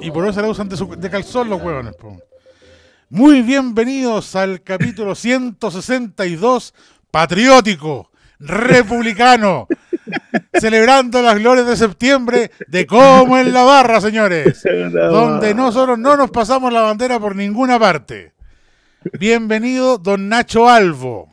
Y por eso la usan de, de calzón los huevones. Muy bienvenidos al capítulo 162, patriótico, republicano, celebrando las glorias de septiembre de cómo en la barra, señores, donde nosotros no nos pasamos la bandera por ninguna parte. Bienvenido, don Nacho Alvo.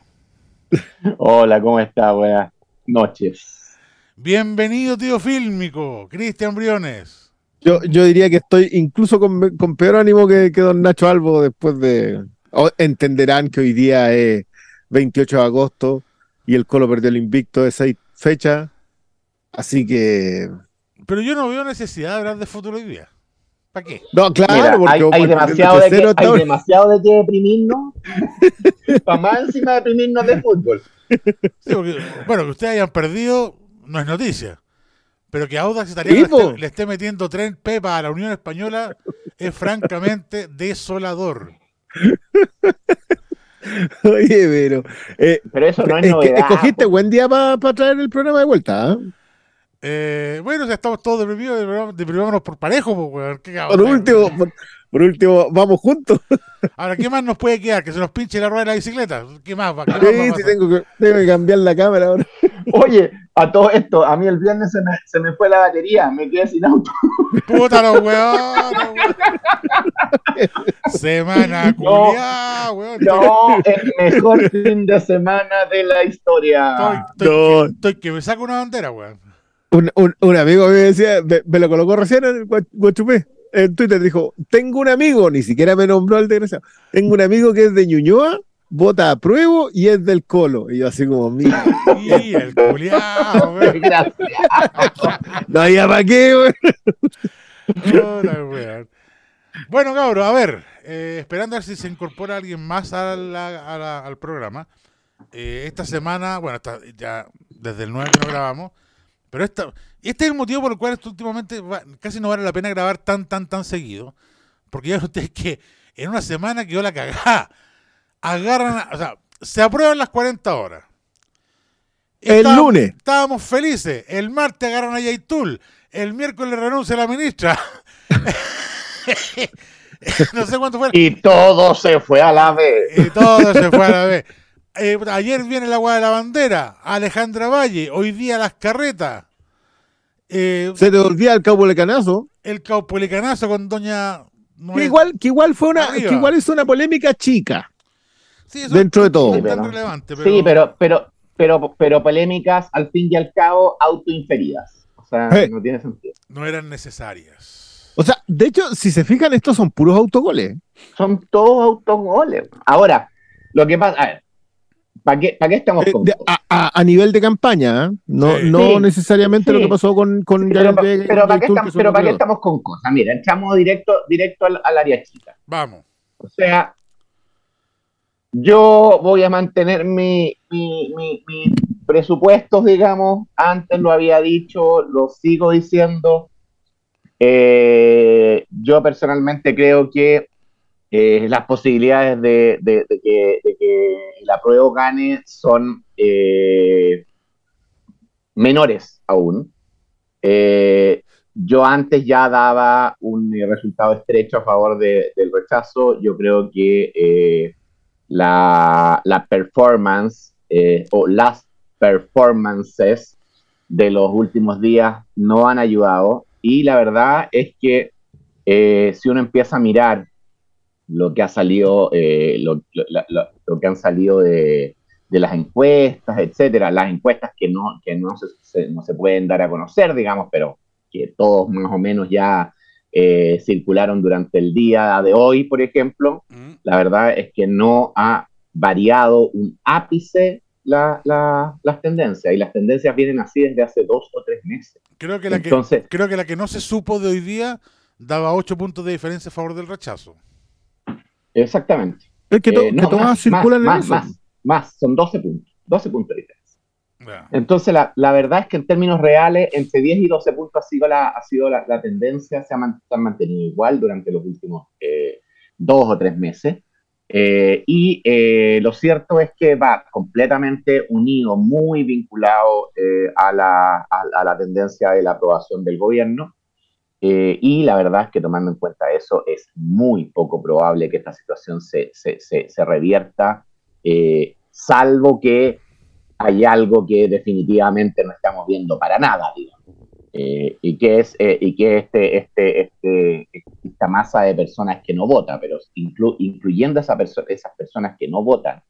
Hola, ¿cómo está? Buenas noches. Bienvenido, tío fílmico, Cristian Briones. Yo, yo diría que estoy incluso con, con peor ánimo que, que, don Nacho Alvo después de... entenderán que hoy día es 28 de agosto y el Colo perdió el invicto de seis fechas. Así que... Pero yo no veo necesidad de hablar de fútbol hoy día. ¿Para qué? No, claro, Mira, porque hay, demasiado de que, hay demasiado de que deprimirnos. Para más encima deprimirnos de fútbol. Sí, porque, bueno, que ustedes hayan perdido no es noticia. Pero que Audax Italiano le, esté, le esté metiendo tren Pepa a la Unión Española es francamente desolador. Oye, pero... eh, Pero eso no es, es que novedad. escogiste buen día para traer el programa de vuelta, ¿ah? Eh, bueno, ya estamos todos deprimidos, deprimámonos por parejo, po, weón. ¿Qué Por último, por, por último, vamos juntos. Ahora, ¿qué más nos puede quedar? ¿Que se nos pinche la rueda de la bicicleta? ¿Qué más va? ¿Qué más Sí, sí, tengo que, tengo que cambiar la cámara ahora. Oye, a todo esto, a mí el viernes se me, se me fue la batería, me quedé sin auto. Puta los weón. Semana No. culiá, weón. No, el mejor fin de semana de la historia. Estoy, estoy No. que, estoy que me saco una bandera, weón. Un, un, un amigo me decía, me, me lo colocó recién en Guachupé, en Twitter, dijo, tengo un amigo, ni siquiera me nombró al desgraciado, tengo un amigo que es de Ñuñoa, vota a pruebo y es del Colo. Y yo así como, mira, Y el culiao, no había para qué, weón. Bueno, cabros, a ver, eh, esperando a ver si se incorpora alguien más a la- a la- al programa. Eh, esta semana, bueno, esta- ya desde el 9 que no grabamos, pero esta, y este es el motivo por el cual esto últimamente va- casi no vale la pena grabar tan, tan, tan seguido, porque ya ustedes que en una semana quedó la cagada. Agarran, a- o sea, se aprueban las 40 horas. El lunes. Estábamos felices. El martes agarran a Yaitul. El miércoles renuncia la ministra. no sé cuánto fue. Y todo se fue a la vez. Y todo se fue a la vez. Eh, ayer viene el agua de la bandera. Alejandra Valle. Hoy día las carretas. Eh, Se te olvida el caupolecanazo, el caupolicanazo con doña. que igual, que igual fue una, que igual es una polémica chica, Sí, eso dentro de todo. Sí, pero- relevante, pero, Sí, pero, pero, pero, pero polémicas al fin y al cabo autoinferidas. O sea, Eh. no tiene sentido. no eran necesarias. O sea, de hecho, si se fijan, estos son puros autogoles. Son todos autogoles. Ahora, lo que pasa, a ver, ¿para qué, para qué estamos Eh, con de- a, a- a nivel de campaña, ¿eh? no, Sí. no Sí, necesariamente lo que pasó con, con Pero, pero ¿para qué, estamos, pero ¿para qué estamos con cosas? Mira, entramos directo, directo al, al área chica. Vamos. O sea, yo voy a mantener mi, mi, mi- mi presupuestos, digamos, antes lo había dicho, lo sigo diciendo. Eh, yo personalmente creo que eh, las posibilidades de, que, de que prueba gane son eh, menores aún. Eh, yo antes ya daba un resultado estrecho a favor de- del rechazo. Yo creo que la, la performance o las performances de los últimos días no han ayudado. Y la verdad es que si uno empieza a mirar lo que ha salido, eh, lo, lo- lo- lo que han salido de, de las encuestas, etcétera, las encuestas que no, que no se, se- no se pueden dar a conocer, digamos, pero que todos más o menos ya eh, circularon durante el día de hoy, por ejemplo, Mm. la verdad es que no ha variado un ápice la- la- las tendencias, y las tendencias vienen así desde hace dos o tres meses. Creo que la que creo que la que no se supo de hoy día daba 8 puntos de diferencia a favor del rechazo. Exactamente. Es que, to- Eh, que no, todas más, circulan más, en eso. más, más, son 12 puntos, 12 puntos de diferencia. Entonces, la, la verdad es que en términos reales, entre 10 y 12 puntos ha sido la, ha sido la, la tendencia, se ha, man- se ha mantenido igual durante los últimos eh, dos o tres meses. Eh, y eh, lo cierto es que va completamente unido, muy vinculado eh, a, la, a, la, tendencia de la aprobación del gobierno. Y la verdad es que tomando en cuenta eso, es muy poco probable que esta situación se, se, se, se revierta, salvo que hay algo que definitivamente no estamos viendo para nada, digamos. Eh, y que es eh, y que este, este, este, esta masa de personas que no vota, pero incluyendo esa esas personas que no votan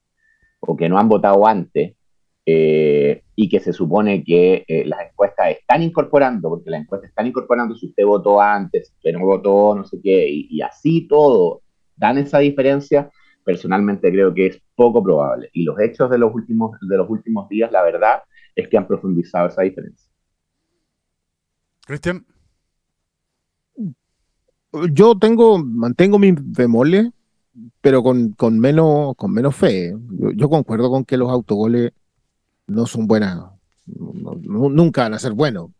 o que no han votado antes eh, y que se supone que las encuestas están incorporando, porque las encuestas están incorporando si usted votó antes, si usted no votó, no sé qué, y, y así todo dan esa diferencia, personalmente creo que es poco probable. Y los hechos de los últimos, de los últimos días, la verdad, es que han profundizado esa diferencia. Cristian. Yo tengo, mantengo mis bemoles, pero con, con, menos, con menos fe. Yo, concuerdo con que los autogoles no son buenas, nunca van a ser buenos.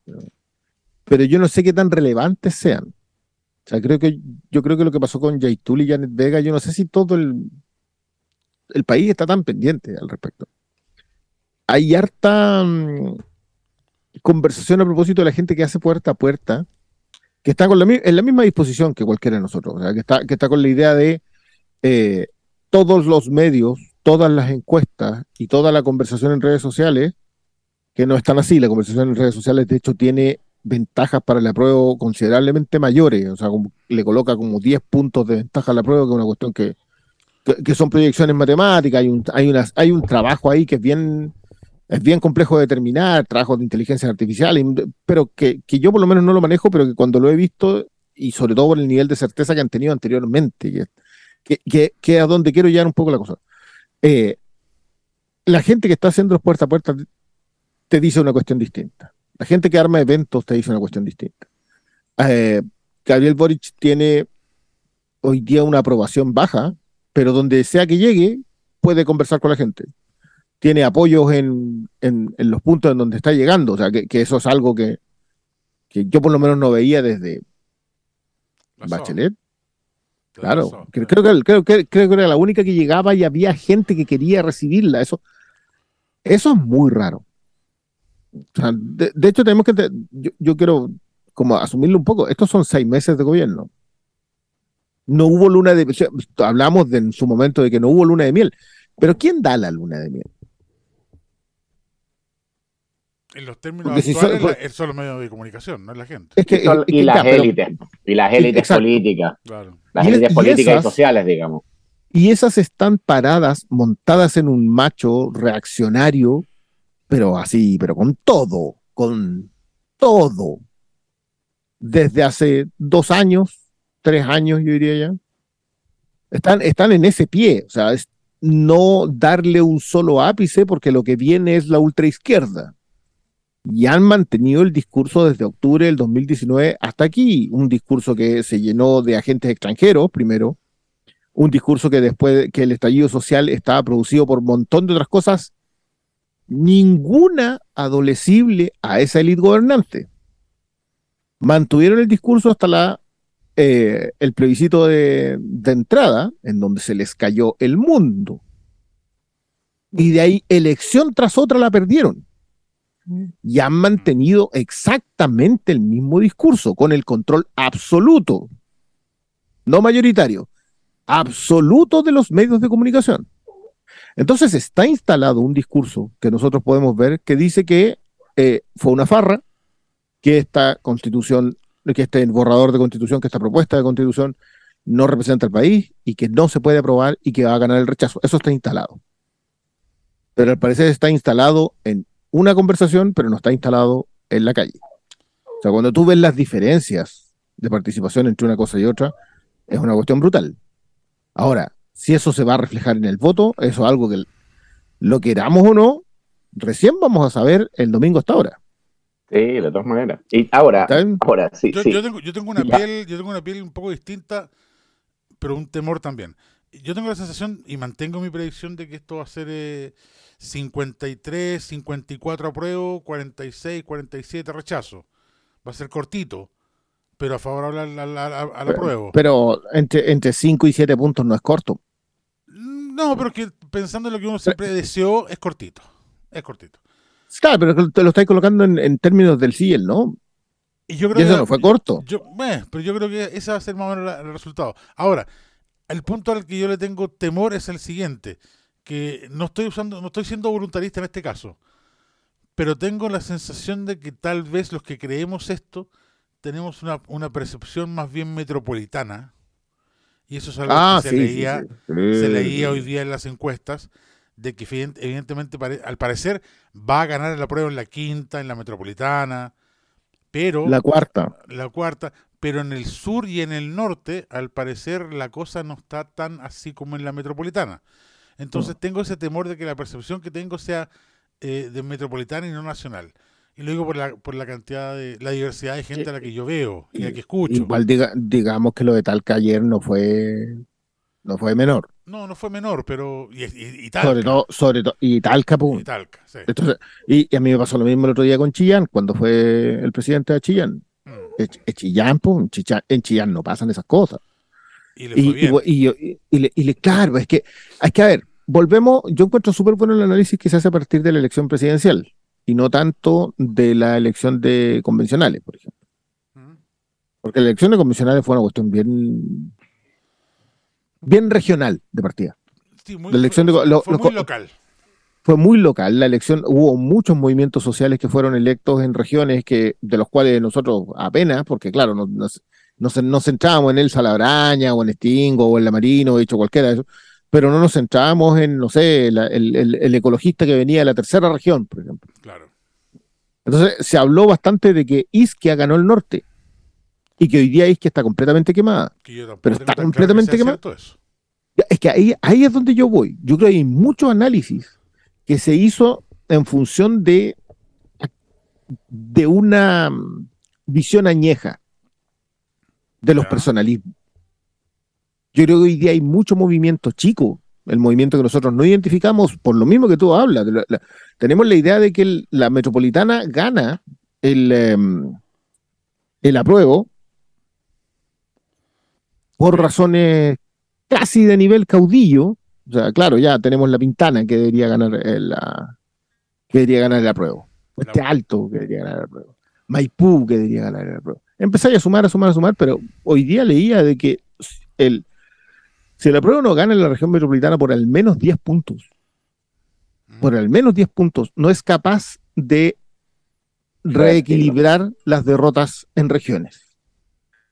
Pero yo no sé qué tan relevantes sean. O sea, creo que, yo creo que lo que pasó con Jaitul y Janet Vega, yo no sé si todo el, el país está tan pendiente al respecto. Hay harta, mm, conversación a propósito de la gente que hace puerta a puerta, que está con la, en la misma disposición que cualquiera de nosotros, que, está, que está con la idea de eh, todos los medios, todas las encuestas y toda la conversación en redes sociales, que no están así, la conversación en redes sociales de hecho tiene ventajas para la prueba considerablemente mayores, o sea, le coloca como 10 puntos de ventaja a la prueba, que es una cuestión que, que, son proyecciones matemáticas, hay un, hay, hay un trabajo ahí que es bien es bien complejo de determinar, trabajo de inteligencia artificial, pero que, yo por lo menos no lo manejo, pero que cuando lo he visto, y sobre todo por el nivel de certeza que han tenido anteriormente, que, que, a donde quiero llevar un poco la cosa. Eh, la gente que está haciendo los puerta a puerta te dice una cuestión distinta. La gente que arma eventos te dice una cuestión distinta. Eh, Gabriel Boric tiene hoy día una aprobación baja, pero donde sea que llegue, puede conversar con la gente tiene apoyos en, en, los puntos en donde está llegando. O sea, que, eso es algo que, que, yo por lo menos no veía desde Bachelet. Claro, creo, que, creo, que, creo que era la única que llegaba y había gente que quería recibirla. Eso, eso es muy raro. de, hecho, tenemos que. Yo, yo, quiero como asumirlo un poco. Estos son seis meses de gobierno. No hubo luna de. hablamos de, en su momento de que no hubo luna de miel. Pero ¿quién da la luna de miel? En los términos actuales pues son, los medios de comunicación, no es la gente. y, las élites, y las élites políticas. Las élites políticas y, sociales, digamos. Y esas están paradas, montadas en un macho reaccionario, pero así, pero con todo, con todo. Desde hace dos años, tres años, yo diría ya. Están, están en ese pie, o sea, es no darle un solo ápice porque lo que viene es la ultraizquierda y han mantenido el discurso desde octubre del 2019 hasta aquí, un discurso que se llenó de agentes extranjeros primero, un discurso que después que el estallido social estaba producido por un montón de otras cosas, ninguna adolecible a esa élite gobernante. Mantuvieron el discurso hasta la, eh, el plebiscito de, de entrada, en donde se les cayó el mundo. Y de ahí, elección tras otra la perdieron y han mantenido exactamente el mismo discurso, con el control absoluto, no mayoritario, absoluto de los medios de comunicación. Entonces está instalado un discurso que nosotros podemos ver que dice que eh, fue una farra, que esta constitución, que este borrador de constitución, que esta propuesta de constitución no representa al país y que no se puede aprobar y que va a ganar el rechazo. Eso está instalado. Pero al parecer está instalado en una conversación, pero no está instalado en la calle. O sea, cuando tú ves las diferencias de participación entre una cosa y otra, es una cuestión brutal. Ahora, si eso se va a reflejar en el voto, eso es algo que lo queramos o no, recién vamos a saber el domingo hasta ahora. Sí, de todas maneras. Y ahora, ahora sí, yo, tengo, yo, tengo, una piel, yo tengo una piel un poco distinta, pero un temor también. Yo tengo la sensación y mantengo mi predicción de que esto va a ser eh, 53, 54 apruebo, 46, 47 rechazo. Va a ser cortito, pero a favorable al, al, al, al apruebo. Pero entre, entre 5 y 7 puntos no es corto. No, pero que pensando en lo que uno siempre deseó, es cortito. Es cortito. Claro, pero te lo estáis colocando en, en términos del CIEL, ¿no? Y yo Y creo eso que, no fue corto. Yo, eh, pero yo creo que ese va a ser más o menos la- el resultado. Ahora, el punto al que yo le tengo temor es el siguiente, que no estoy usando, no estoy siendo voluntarista en este caso, pero tengo la sensación de que tal vez los que creemos esto tenemos una, una percepción más bien metropolitana, y eso es algo Ah, que se sí, leía, sí. se leía hoy día en las encuestas, de que evident- evidentemente al parecer va a ganar la prueba en la quinta, en la metropolitana, pero La cuarta. la cuarta, pero en el sur y en el norte, al parecer, la cosa no está tan así como en la metropolitana. Entonces tengo ese temor de que la percepción que tengo sea eh, de metropolitana y no nacional. Y lo digo por la, por la cantidad de, la diversidad de gente a la que yo veo y a la que escucho. Igual diga- digamos que lo de Talca ayer no fue no fue menor. No, no fue menor, pero... Y, y, y Talca, Sobre todo, sobre todo, y Talca, pum. y Talca, sí. Entonces, y, a mí me pasó lo mismo el otro día con Chillán, cuando fue el presidente de Chillán. Mm. Es Chillán, pum, en Chillán no pasan esas cosas. Y le fue Y, le, y le- claro, es que, hay que a ver, volvemos, yo encuentro súper bueno el análisis que se hace a partir de la elección presidencial y no tanto de la elección de convencionales, por ejemplo. Porque la elección de convencionales fue una cuestión bien, bien regional de partida. Sí, muy, la elección de- fue, lo- fue lo- muy local. Fue muy local la elección, hubo muchos movimientos sociales que fueron electos en regiones que, de los cuales nosotros apenas, porque claro, nos, nos, nos, nos centrábamos en el Salabraña o en Stingo o en La Marino, o hecho cualquiera de esos, pero no nos centrábamos en, no sé, la- el, el- el ecologista que venía de la tercera región, por ejemplo. Claro. Entonces se habló bastante de que Isquia ganó el norte y que hoy día Isquia está completamente quemada. Pero está tan claro que completamente eso. Ya, Es que ahí, ahí es donde yo voy. Yo creo que hay mucho análisis que se hizo en función de, de una mm, visión añeja de los personalismos. Yo creo que hoy día hay mucho movimiento chico, el movimiento que nosotros no identificamos, por lo mismo que tú hablas. de la- la- tenemos la idea de que el- la metropolitana gana el, em, el apruebo por razones casi de nivel caudillo. O sea, claro, ya tenemos la Pintana que debería ganar el, la, que debería ganar el apruebo. La- Alto que debería ganar el apruebo. Maipú que debería ganar el apruebo. Empezáis a sumar, a sumar, a sumar, pero hoy día leía de que el, si el apruebo no gana en la región metropolitana por al menos 10 puntos, Mm. por al menos 10 puntos, no es capaz de reequilibrar las derrotas en regiones.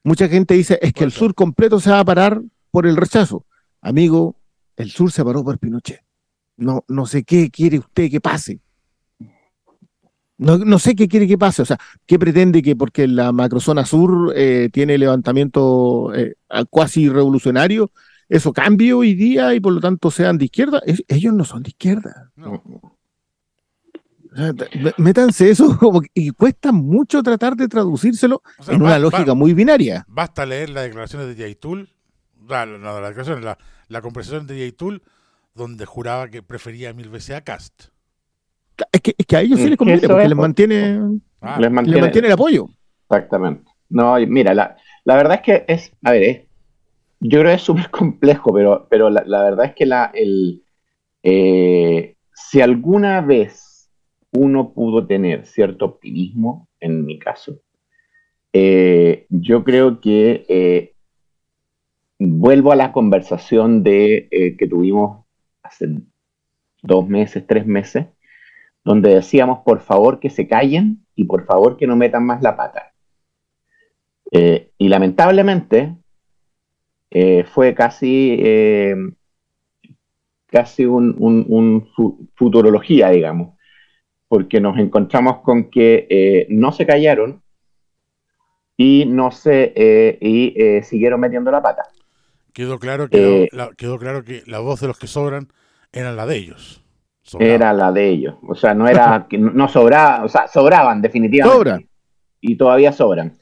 Mucha gente dice, es que el sur completo se va a parar por el rechazo. Amigo, el sur se paró por Pinochet. No, no sé qué quiere usted que pase. No, no sé qué quiere que pase. O sea, ¿qué pretende que porque la macrozona sur eh, tiene levantamiento eh, cuasi revolucionario, eso cambie hoy día y por lo tanto sean de izquierda? Es- ellos no son de izquierda. No. O sea, t- m- métanse eso como que- y cuesta mucho tratar de traducírselo O sea, en va- una va- lógica muy binaria. Basta leer las declaraciones de Yaitul, la, la, no, declaraciones, la, la conversación de Yaitul, donde juraba que prefería mil veces a Cast. Es que, es que a ellos sí Es les que conviene porque es, les mantiene, Ah, Les les mantiene, el apoyo. Exactamente. No, mira, la, la verdad es que es, a ver, es- yo creo que es súper complejo, pero, pero la, verdad es que el, eh, si alguna vez uno pudo tener cierto optimismo, en mi caso, eh, yo creo que eh, vuelvo a la conversación de, que tuvimos hace dos meses, tres meses, donde decíamos, por favor, que se callen y por favor que no metan más la pata. Y lamentablemente eh, fue casi, eh, casi un, un- un fu- futurología, digamos, porque nos encontramos con que eh, no se callaron y no se y siguieron metiendo la pata. quedó, claro que la, quedó claro que la voz de los que sobran eran la de ellos. Sobraba. Era la de ellos. O sea, no era que no sobraba, o sea, sobraban definitivamente. Sobra. Y todavía sobran.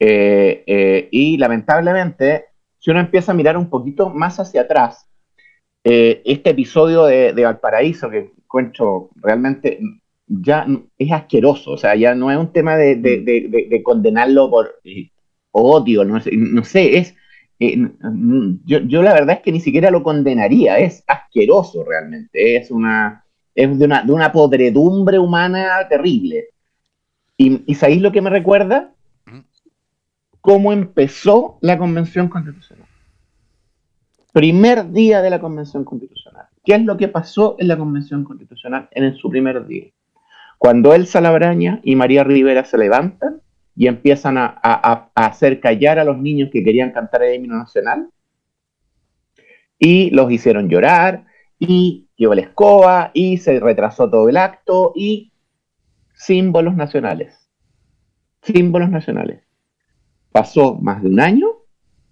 Eh, eh, y lamentablemente, si uno empieza a mirar un poquito más hacia atrás, eh, este episodio de, de Valparaíso, que encuentro realmente ya es asqueroso, o sea, ya no es un tema de, de- de- de- de condenarlo por, y- odio, no sé, no sé es... Eh, yo, yo, la verdad es que ni siquiera lo condenaría, es asqueroso realmente, es una, es de una, de una podredumbre humana terrible. ¿Y, ¿Y sabéis lo que me recuerda? Cómo empezó la Convención Constitucional. Primer día de la Convención Constitucional. ¿Qué es lo que pasó en la Convención Constitucional en su primer día? Cuando Elsa Labraña y María Rivera se levantan y empiezan a, hacer callar a los niños que querían cantar el himno nacional, y los hicieron llorar, y llevó la escoba, y se retrasó todo el acto, y símbolos nacionales. Símbolos nacionales. Pasó más de un año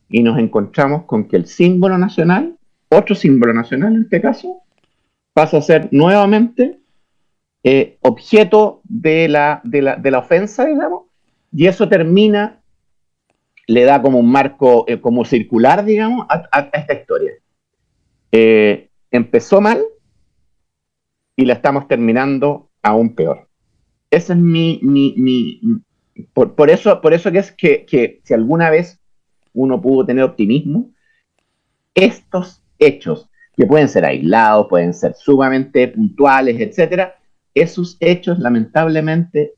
y nos encontramos con que el símbolo nacional, otro símbolo nacional en este caso, pasa a ser nuevamente eh, objeto de la, de, la, ofensa, digamos, y eso termina, le da como un marco, eh, como circular, digamos, a, esta historia. Eh, empezó mal y la estamos terminando aún peor. Ese es mi, mi, por, eso, por eso es que, que si alguna vez uno pudo tener optimismo, estos hechos, que pueden ser aislados, pueden ser sumamente puntuales, etcétera, esos hechos lamentablemente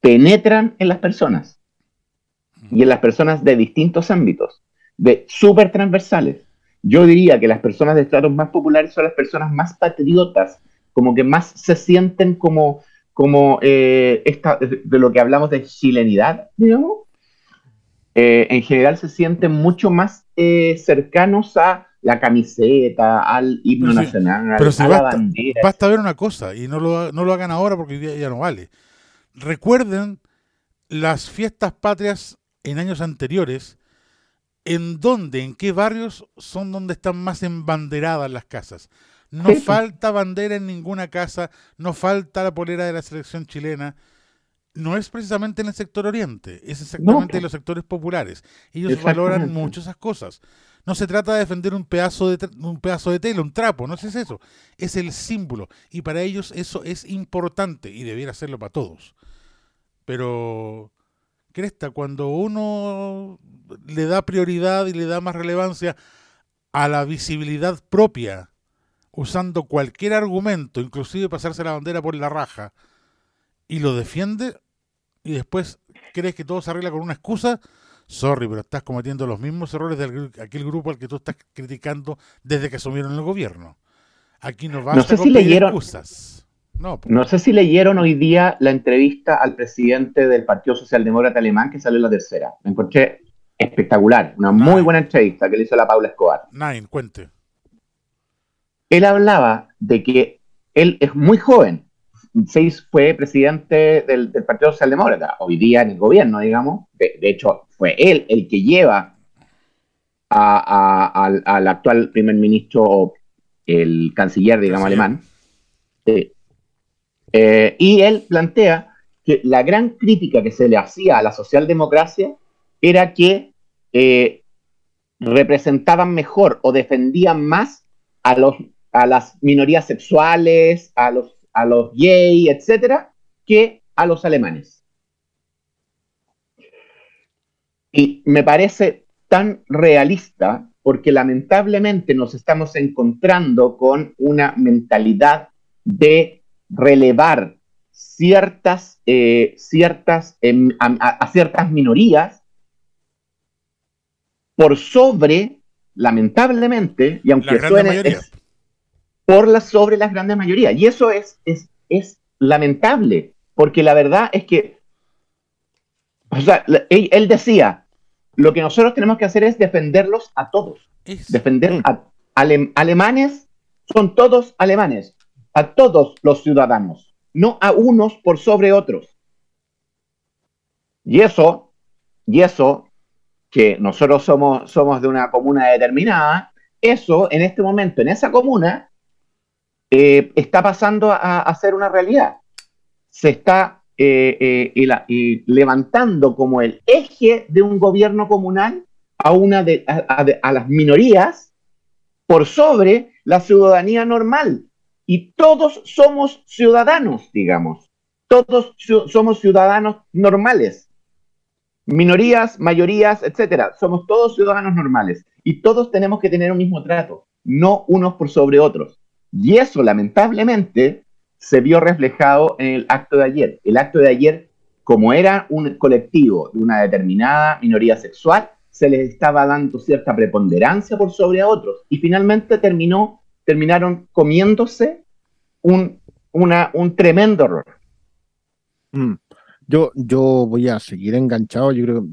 penetran en las personas y en las personas de distintos ámbitos, de súper transversales. Yo diría que las personas de estratos más populares son las personas más patriotas, como que más se sienten como, como eh, esta, de lo que hablamos de chilenidad, digamos. Eh, en general se sienten mucho más eh, cercanos a la camiseta, al himno nacional, pero a la bandera. Basta ver una cosa, y no lo, no lo hagan ahora porque ya, ya no vale. Recuerden las fiestas patrias en años anteriores, en dónde, en qué barrios son donde están más embanderadas las casas. No falta bandera en ninguna casa, no falta la polera de la selección chilena. No es precisamente en el sector oriente, es exactamente en los sectores populares. Ellos valoran mucho esas cosas. No se trata de defender un pedazo de, un pedazo de tela, un trapo, no es eso. Es el símbolo. Y para ellos eso es importante y debiera serlo para todos. Pero, Cresta, cuando uno le da prioridad y le da más relevancia a la visibilidad propia, usando cualquier argumento, inclusive pasarse la bandera por la raja, y lo defiende, y después crees que todo se arregla con una excusa, sorry, pero estás cometiendo los mismos errores de aquel grupo al que tú estás criticando desde que asumieron el gobierno. Aquí no vas a si excusas. No, no sé si leyeron hoy día la entrevista al presidente del Partido Socialdemócrata Alemán que salió en la tercera. Me encontré espectacular, una muy buena entrevista que le hizo la Paula Escobar. Nine, cuente. Él hablaba de que él es muy joven, Seis fue presidente del, Partido Socialdemócrata, hoy día en el gobierno, digamos. De, hecho, fue él el que lleva al, actual primer ministro, el canciller, digamos, alemán. Eh, y él plantea que la gran crítica que se le hacía a la socialdemocracia era que eh, representaban mejor o defendían más a, los, a las minorías sexuales, a los a los gay, etcétera, que a los alemanes. Y me parece tan realista porque lamentablemente nos estamos encontrando con una mentalidad de relevar ciertas, eh, ciertas em, a, ciertas minorías por sobre, lamentablemente, y aunque suene, por la, sobre las grandes mayorías. Y eso es, es, es lamentable, porque la verdad es que, o sea, él, decía, lo que nosotros tenemos que hacer es defenderlos a todos. Defender a alemanes, son todos alemanes, a todos los ciudadanos, no a unos por sobre otros. Y eso, y eso, que nosotros somos, somos de una comuna determinada, eso en este momento, en esa comuna, eh, está pasando a, ser una realidad. Se está eh, eh, levantando como el eje de un gobierno comunal a, una de, a, las minorías por sobre la ciudadanía normal. Y todos somos ciudadanos, digamos. Todos somos ciudadanos normales. minorías, mayorías, etcétera. Somos todos ciudadanos normales y todos tenemos que tener un mismo trato, no unos por sobre otros. Y eso, lamentablemente, se vio reflejado en el acto de ayer. El acto de ayer, como era un colectivo de una determinada minoría sexual, se les estaba dando cierta preponderancia por sobre a otros y finalmente terminó, terminaron comiéndose un, un tremendo error. Mm. Yo, yo voy a seguir enganchado, yo creo que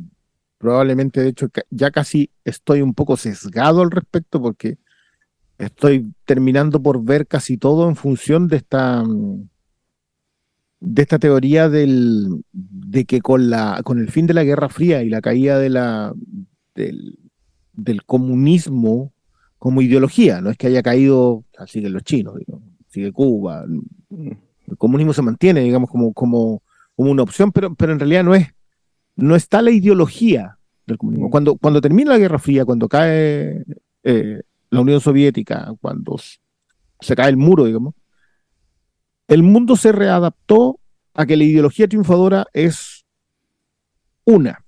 probablemente, de hecho, ya casi estoy un poco sesgado al respecto porque estoy terminando por ver casi todo en función de esta de esta teoría del, de que con, la, con el fin de la Guerra Fría y la caída de la, del, del comunismo como ideología, no es que haya caído, sigue los chinos, sigue Cuba, el comunismo se mantiene, digamos, como, como, como una opción, pero, pero en realidad no es, no está la ideología del comunismo. Cuando, cuando termina la Guerra Fría, cuando cae eh, la Unión Soviética, cuando se cae el muro, digamos, el mundo se readaptó a que la ideología triunfadora es una.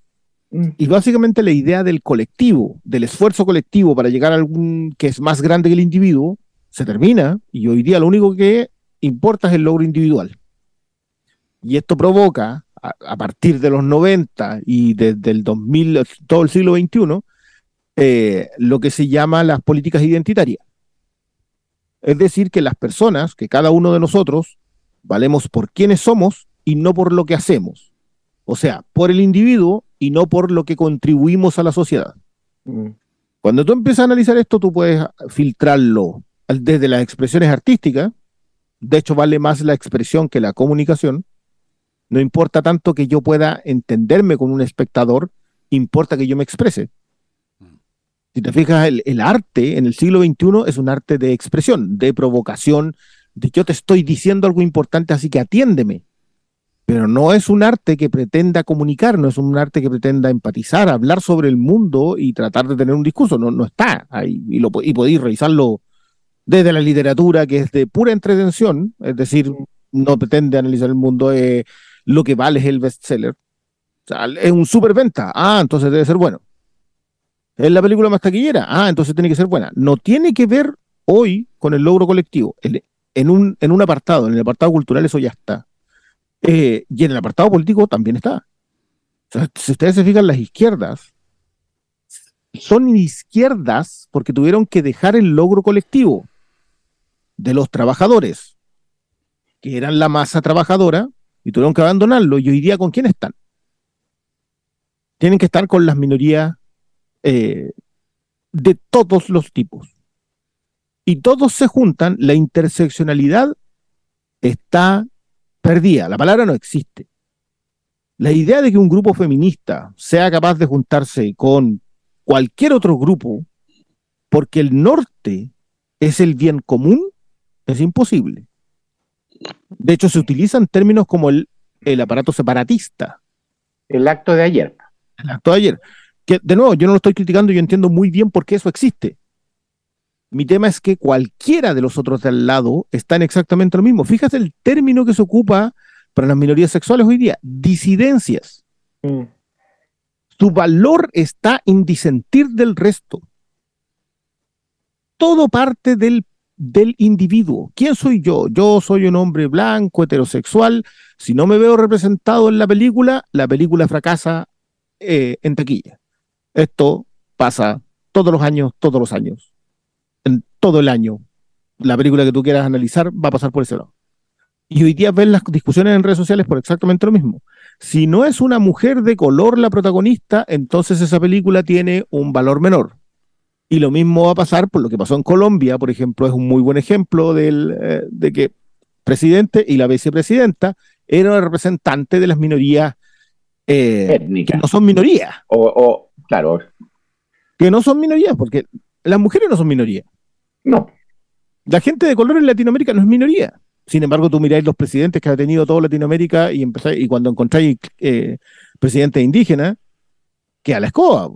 Mm. Y básicamente la idea del colectivo, del esfuerzo colectivo para llegar a algún que es más grande que el individuo, se termina y hoy día lo único que importa es el logro individual. Y esto provoca, a, partir de los 90 y desde el 2000, todo el siglo XXI, eh, lo que se llama las políticas identitarias. Es decir, que las personas, que cada uno de nosotros, valemos por quienes somos y no por lo que hacemos. O sea, por el individuo y no por lo que contribuimos a la sociedad. Mm. Cuando tú empiezas a analizar esto, tú puedes filtrarlo desde las expresiones artísticas. De hecho, vale más la expresión que la comunicación. No importa tanto que yo pueda entenderme con un espectador, importa que yo me exprese. Si te fijas, el, arte en el siglo XXI es un arte de expresión, de provocación, de yo te estoy diciendo algo importante, así que atiéndeme. Pero no es un arte que pretenda comunicar, no es un arte que pretenda empatizar, hablar sobre el mundo y tratar de tener un discurso. No, no está ahí. Y, lo, y podéis revisarlo desde la literatura, que es de pura entretención, es decir, no pretende analizar el mundo, eh, lo que vale es el bestseller. O sea, es un superventa. Ah, entonces debe ser bueno. Es la película más taquillera. Ah, entonces tiene que ser buena. No tiene que ver hoy con el logro colectivo. en, un, apartado, en el apartado cultural, eso ya está. Eh, y en el apartado político también está. si ustedes se fijan, las izquierdas son izquierdas porque tuvieron que dejar el logro colectivo de los trabajadores, que eran la masa trabajadora, y tuvieron que abandonarlo. Y hoy día, ¿con quién están? Tienen que estar con las minorías eh, de todos los tipos. Y todos se juntan, la interseccionalidad está perdida, la palabra no existe. La idea de que un grupo feminista sea capaz de juntarse con cualquier otro grupo porque el norte es el bien común es imposible. De hecho, se utilizan términos como el, el aparato separatista. El acto de ayer. El acto de ayer que de nuevo, yo no lo estoy criticando, yo entiendo muy bien por qué eso existe. Mi tema es que cualquiera de los otros de al lado están exactamente lo mismo. Fíjate el término que se ocupa para las minorías sexuales hoy día, disidencias. Mm. Su valor está en disentir del resto. Todo parte del, del individuo. ¿Quién soy yo? Yo soy un hombre blanco, heterosexual. Si no me veo representado en la película, la película fracasa eh, en taquilla. Esto pasa todos los años, todos los años. En todo el año. La película que tú quieras analizar va a pasar por ese lado. Y hoy día ven las discusiones en redes sociales por exactamente lo mismo. Si no es una mujer de color la protagonista, entonces esa película tiene un valor menor. Y lo mismo va a pasar por lo que pasó en Colombia, por ejemplo, es un muy buen ejemplo del, eh, de que presidente y la vicepresidenta eran representantes de las minorías eh, que no son minorías. o, Claro. Que no son minorías, porque las mujeres no son minoría. No. La gente de color en Latinoamérica no es minoría. Sin embargo, tú miráis los presidentes que ha tenido toda Latinoamérica y, y cuando encontráis eh, presidentes indígenas, que a la escoba.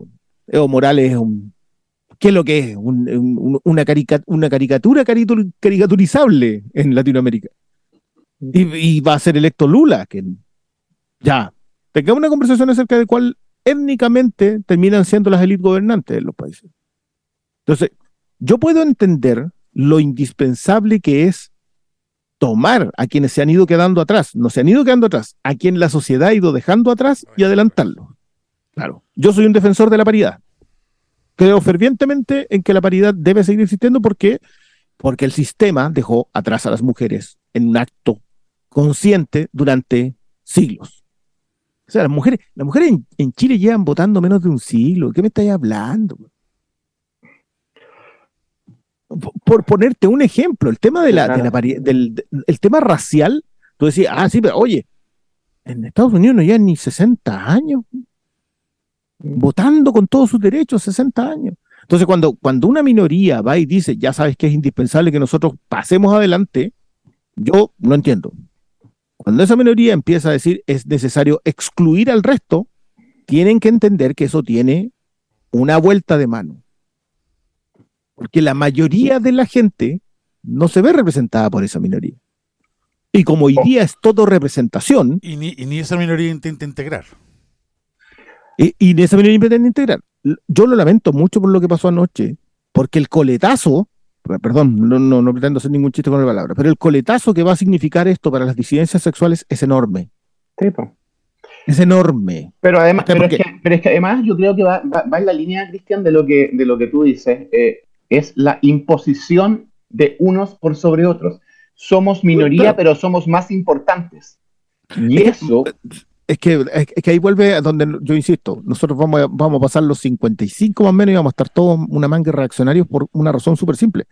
Evo Morales es un. ¿Qué es lo que es? una, una caricatura caricaturizable en Latinoamérica. Y, y, va a ser electo Lula, que ya. Tengamos una conversación acerca de cuál étnicamente terminan siendo las élites gobernantes de los países. Entonces, yo puedo entender lo indispensable que es tomar a quienes se han ido quedando atrás, no se han ido quedando atrás, a quien la sociedad ha ido dejando atrás y adelantarlo. Claro, yo soy un defensor de la paridad. Creo fervientemente en que la paridad debe seguir existiendo porque porque el sistema dejó atrás a las mujeres en un acto consciente durante siglos. O sea, las mujeres, las mujeres en, Chile llevan votando menos de un siglo. ¿Qué me estáis hablando? Por, ponerte un ejemplo, el tema de la, del el tema racial, tú decías, ah, sí, pero oye, en Estados Unidos no llevan ni 60 años votando con todos sus derechos, 60 años. Entonces, cuando, cuando una minoría va y dice, ya sabes que es indispensable que nosotros pasemos adelante, yo no entiendo. Cuando esa minoría empieza a decir es necesario excluir al resto, tienen que entender que eso tiene una vuelta de mano. Porque la mayoría de la gente no se ve representada por esa minoría. Y como hoy día es todo representación. Y ni, y ni esa minoría intenta integrar. Y, y esa minoría intenta integrar yo lo lamento mucho por lo que pasó anoche, porque el coletazo, perdón, no, no, no pretendo hacer ningún chiste con la palabra, pero el coletazo que va a significar esto para las disidencias sexuales es enorme. Es enorme. Pero además, pero es, que, además yo creo que va, en la línea, Cristian, de lo que, de lo que tú dices. Eh, es la imposición de unos por sobre otros. Somos minoría, pero somos más importantes. Y eso es que, es, que ahí vuelve a donde yo insisto, nosotros vamos a, vamos a pasar los 55 más o menos y vamos a estar todos una manga reaccionarios por una razón súper simple.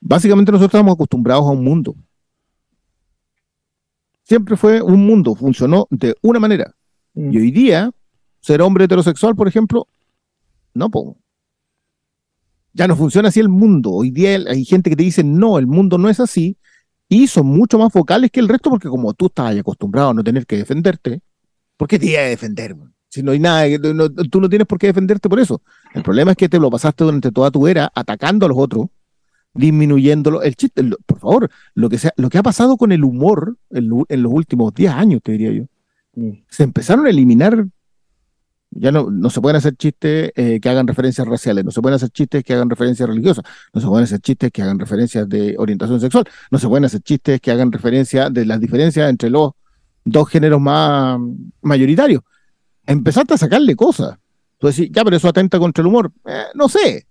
Básicamente nosotros estamos acostumbrados a un mundo. Siempre fue un mundo, funcionó de una manera. Mm. Y hoy día, ser hombre heterosexual, por ejemplo, no, puedo. ya no funciona así el mundo. Hoy día hay gente que te dice, no, el mundo no es así, y son mucho más vocales que el resto, porque como tú estás acostumbrado a no tener que defenderte, ¿Por qué te iba a defender? Si no hay nada, tú no tienes por qué defenderte por eso. El problema es que te lo pasaste durante toda tu era atacando a los otros, disminuyéndolo. El chiste, por favor, lo que, sea, lo que ha pasado con el humor en, los últimos 10 años, te diría yo, mm. se empezaron a eliminar. Ya no, no se pueden hacer chistes eh, que hagan referencias raciales, no se pueden hacer chistes que hagan referencias religiosas, no se pueden hacer chistes que hagan referencias de orientación sexual, no se pueden hacer chistes que hagan referencia de las diferencias entre los dos géneros más mayoritarios. Empezaste a sacarle cosas. Tú decís, ya, pero eso atenta contra el humor. Eh, no sé.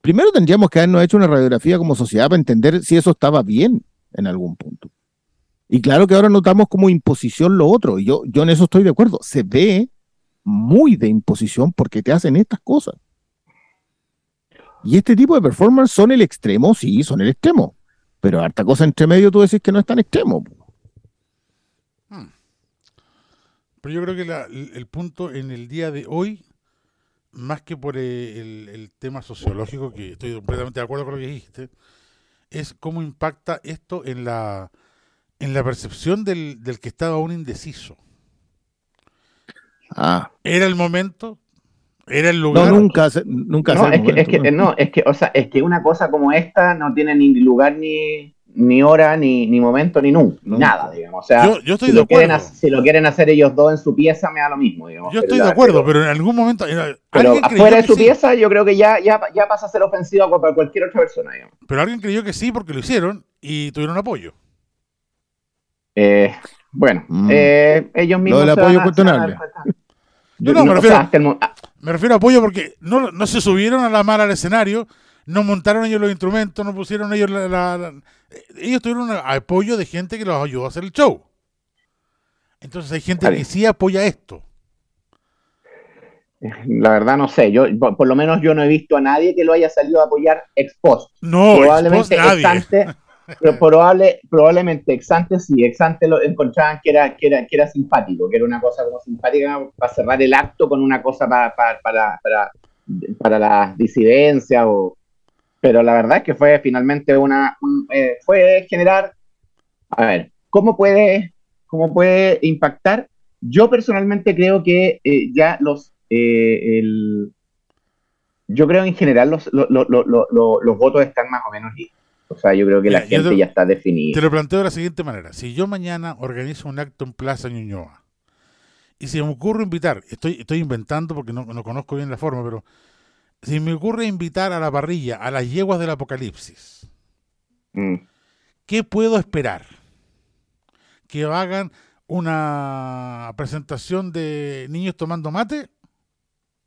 Primero tendríamos que habernos hecho una radiografía como sociedad para entender si eso estaba bien en algún punto. Y claro que ahora notamos como imposición lo otro. Yo, yo en eso estoy de acuerdo. Se ve muy de imposición porque te hacen estas cosas. Y este tipo de performance son el extremo, sí, son el extremo. Pero harta cosa entre medio tú decís que no es tan extremo. Pero yo creo que el punto en el día de hoy, más que por el, tema sociológico, que estoy completamente de acuerdo con lo que dijiste, es cómo impacta esto en la, en la percepción del, que estaba aún indeciso. Ah. ¿Era el momento? ¿Era el lugar? No, nunca, nunca no, es, que, es que, no, es que, o sea, es que una cosa como esta no tiene ni lugar ni, ni hora, ni, ni momento, ni nunca, nada, digamos. O sea, yo, estoy si, de lo quieren, si lo quieren hacer ellos dos en su pieza, me da lo mismo, digamos. Yo estoy de acuerdo, pero, en algún momento... Pero afuera de su pieza, yo creo que ya, ya, ya pasa a ser ofensivo para cualquier otra persona, digamos. Pero alguien creyó que sí porque lo hicieron y tuvieron apoyo. Eh, bueno, mm. eh, ellos mismos... Lo del apoyo cuestionable. Yo no, me refiero, me refiero a apoyo porque no, no se subieron a la mar al escenario, no montaron ellos los instrumentos, no pusieron ellos la, ellos tuvieron apoyo de gente que los ayudó a hacer el show. Entonces hay gente que sí apoya esto. La verdad no sé, yo por, lo menos yo no he visto a nadie que lo haya salido a apoyar ex post. No, probablemente ex pero probable, probablemente ex ante sí, ex ante lo encontraban que era, que era, que era simpático, que era una cosa como simpática para cerrar el acto con una cosa para, para, para, para, para la disidencia o, pero la verdad es que fue finalmente una, eh, fue generar, a ver, ¿cómo puede, cómo puede impactar? Yo personalmente creo que eh, ya los, eh, el, yo creo en general los, los votos están más o menos listos. O sea, yo creo que la gente ya está definida. Te lo planteo de la siguiente manera. Si yo mañana organizo un acto en Plaza Ñuñoa Y si me ocurre invitar, estoy, estoy inventando porque no, no conozco bien la forma, pero si me ocurre invitar a la parrilla a las yeguas del apocalipsis, Mm. ¿qué puedo esperar? ¿Que hagan una presentación de niños tomando mate?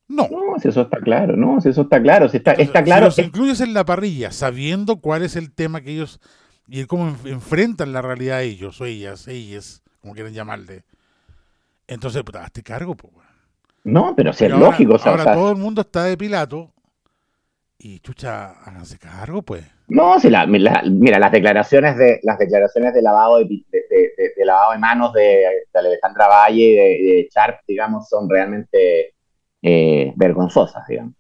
No. No, si eso está claro, no, si eso está claro, si está, Entonces, está claro. Si los incluyes en la parrilla, sabiendo cuál es el tema que ellos y cómo enf- enfrentan la realidad ellos o ellas, ellas, como quieran llamarle. Entonces, puta, hazte cargo, pues. No, pero si es ahora- lógico, o sea, ahora o sea, todo el mundo está de Pilato y chucha, háganse cargo, pues. No, si la, la- mira, las declaraciones de las declaraciones de lavado de, de, de- de- de lavado de manos de, Alejandra Valle y de, de Sharp, digamos, son realmente eh, vergonzosas, digamos.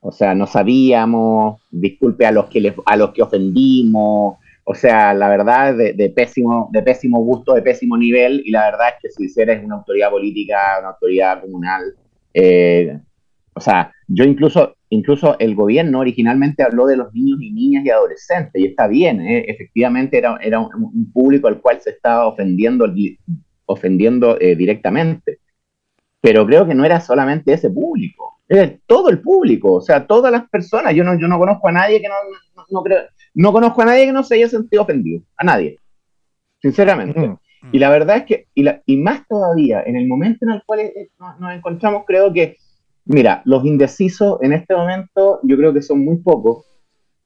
O sea, no sabíamos, disculpe a los que les, a los que ofendimos, o sea, la verdad de, de pésimo, de pésimo gusto, de pésimo nivel, y la verdad es que si eres una autoridad política, una autoridad comunal, eh, o sea, yo incluso, incluso el gobierno originalmente habló de los niños y niñas y adolescentes, y está bien, ¿eh? efectivamente era, era un, público al cual se estaba ofendiendo, ofendiendo eh, directamente. Pero creo que no era solamente ese público, era todo el público, o sea, todas las personas. Yo no, yo no conozco a nadie que no, no, no creo, no conozco a nadie que no se haya sentido ofendido, a nadie, sinceramente. Mm. Y la verdad es que, y, la- y más todavía, en el momento en el cual eh, nos, nos encontramos, creo que, mira, los indecisos en este momento yo creo que son muy pocos,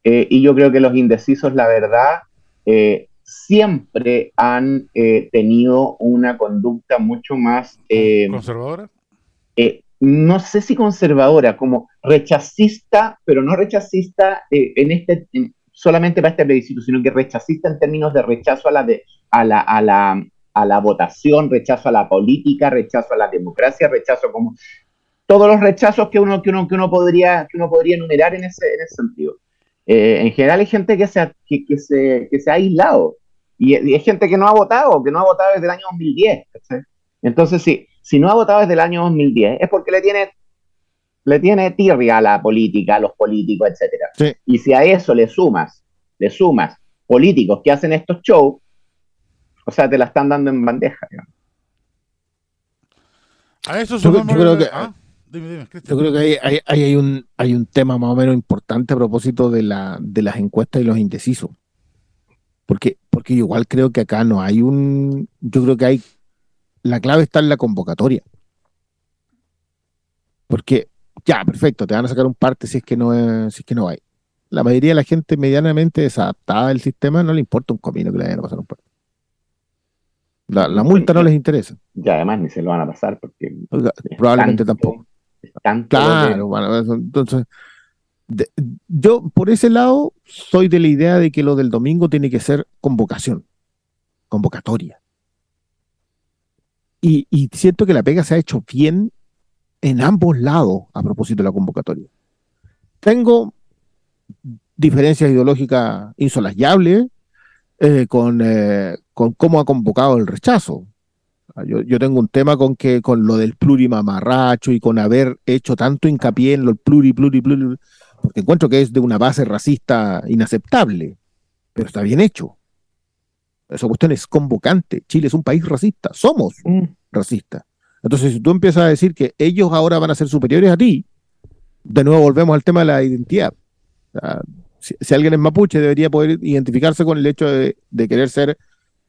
eh, y yo creo que los indecisos, la verdad, eh, siempre han eh, tenido una conducta mucho más, eh, ¿Conservadora? eh, no sé si conservadora, como rechazista, pero no rechazista eh, en este, en- solamente para este plebiscito, sino que rechazista en términos de rechazo a la, de, a la, a la, a la votación, rechazo a la política, rechazo a la democracia, rechazo como todos los rechazos que uno, que uno, que uno, podría, que uno podría enumerar en ese, en ese sentido. Eh, en general hay gente que se ha, que, que se, que se ha aislado y, y hay gente que no ha votado, que no ha votado desde el año 2010. ¿cachai? Entonces, sí, si no ha votado desde el año 2010 es porque le tiene, le tiene tirria a la política, a los políticos, etcétera. Sí. Y si a eso le sumas, le sumas políticos que hacen estos shows, o sea, te la están dando en bandeja. digamos. A eso Yo- yo sumamos creo que- ah, dime, dime, Cristian. Yo creo que hay, un, hay un tema más o menos importante a propósito de, la, de las encuestas y los indecisos. Porque, porque yo igual creo que acá no hay un. Yo creo que hay. La clave está en la convocatoria. Porque, ya, perfecto, te van a sacar un parte si es que no, es- si es que no hay. La mayoría de la gente medianamente desadaptada al sistema no le importa un comino que le vayan a pasar un parte. La, la multa no les interesa. Y además ni se lo van a pasar porque Probablemente tanto- tampoco. tanto Claro, bueno, entonces, de- yo por ese lado soy de la idea de que lo del domingo tiene que ser convocación, convocatoria. Y, y siento que la pega se ha hecho bien en ambos lados a propósito de la convocatoria. Tengo diferencias ideológicas insoslayable eh, con, eh, con cómo ha convocado el rechazo. Ah, Yo, yo tengo un tema con que con lo del plurimamarracho y con haber hecho tanto hincapié en lo pluri, pluri, pluri, porque encuentro que es de una base racista inaceptable, pero está bien hecho. Esa cuestión es convocante. Chile es un país racista, somos Mm, racistas. Entonces, si tú empiezas a decir que ellos ahora van a ser superiores a ti, de nuevo volvemos al tema de la identidad. O sea, si, si alguien es mapuche, debería poder identificarse con el hecho de, de querer ser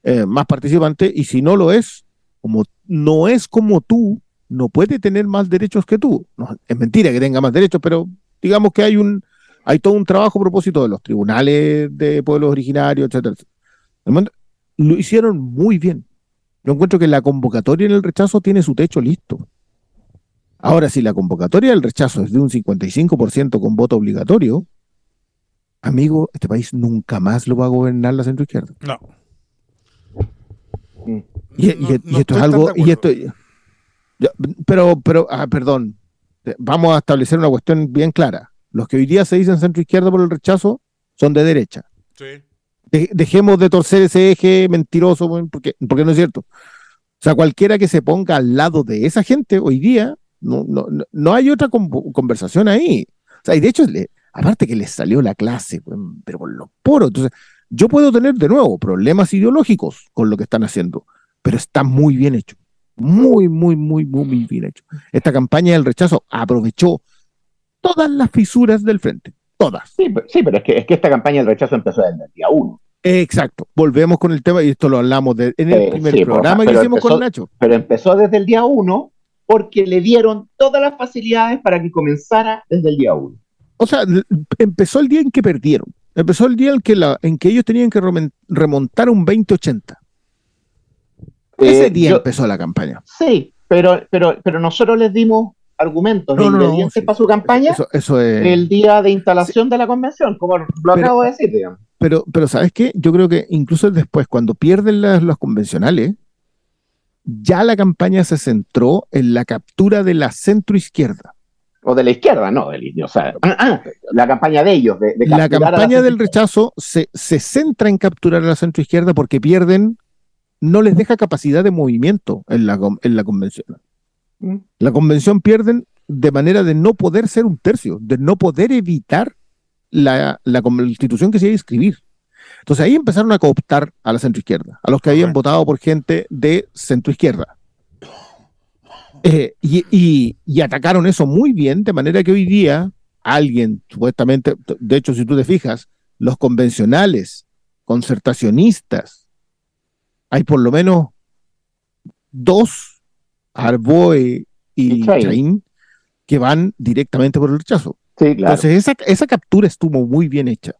eh, más participante, y si no lo es, como no es como tú, no puede tener más derechos que tú. Es mentira que tenga más derechos, pero digamos que hay un hay todo un trabajo a propósito de los tribunales de pueblos originarios, etcétera. etcétera. Lo hicieron muy bien. Yo encuentro que la convocatoria en el rechazo tiene su techo listo. Ahora, si la convocatoria del rechazo es de un 55% con voto obligatorio, amigo, este país nunca más lo va a gobernar la centroizquierda. No. Y, y- No- y no esto es algo, y esto, pero, pero, ah, perdón, vamos a establecer una cuestión bien clara. Los que hoy día se dicen centro izquierda por el rechazo son de derecha. Sí. De- dejemos de torcer ese eje mentiroso, porque, porque no es cierto. O sea, cualquiera que se ponga al lado de esa gente hoy día, no, no, no- hay otra conversación ahí. O sea, y de hecho, le- aparte que les salió la clase, pero por los poros. Entonces, yo puedo tener de nuevo problemas ideológicos con lo que están haciendo, pero está muy bien hecho. Muy, muy, muy, muy, muy bien hecho. Esta campaña del rechazo aprovechó todas las fisuras del frente. Todas. Sí, pero, sí, pero es, que, es que esta campaña del rechazo empezó desde el día uno. Exacto. Volvemos con el tema y esto lo hablamos de, en el Eh, primer sí, programa que hicimos empezó- con Nacho. Pero empezó desde el día uno porque le dieron todas las facilidades para que comenzara desde el día uno. O sea, empezó el día en que perdieron. Empezó el día en que, la, en que ellos tenían que remontar un 2080. Ese Eh, día yo- empezó la campaña. Sí, pero, pero, pero nosotros les dimos argumentos No, ingredientes para su campaña Eso, eso es. el día de instalación de la convención, como lo Pero- acabo de decir, digamos. Pero, pero ¿sabes qué? Yo creo que incluso después, cuando pierden las, los convencionales, ya la campaña se centró en la captura de la centroizquierda. O de la izquierda, no, del, o sea, ah, ah, la campaña de ellos, de, de La capturar a la campaña del rechazo se, se centra en capturar a la centroizquierda porque pierden, no les deja capacidad de movimiento en la, en la convención. Mm. La convención pierden de manera de no poder ser un tercio, de no poder evitar la, la constitución que se iba a inscribir. Entonces ahí empezaron a cooptar a la centroizquierda, a los que habían votado por gente de centroizquierda. Eh, y, y- y atacaron eso muy bien, de manera que hoy día alguien, supuestamente, de hecho, si tú te fijas, los convencionales, concertacionistas, hay por lo menos dos, Arboe y Y Chain. Chain, que van directamente por el rechazo. Sí, claro. Entonces, esa, esa captura estuvo muy bien hecha,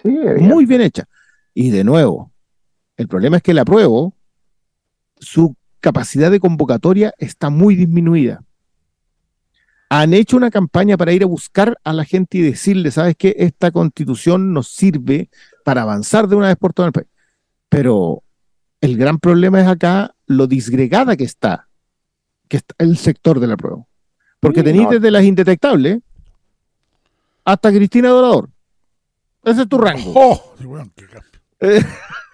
Sí, muy bien hecha. Y de nuevo, el problema es que el apruebo, su capacidad de convocatoria está muy disminuida. Han hecho una campaña para ir a buscar a la gente y decirle, ¿sabes qué? Esta constitución nos sirve para avanzar de una vez por todo el país. Pero el gran problema es acá lo disgregada que está, que está el sector del apruebo. Porque Sí, tenéis no. desde las indetectables hasta Cristina Dorador. Ese es tu rango. ¡Oh! Sí. Eh,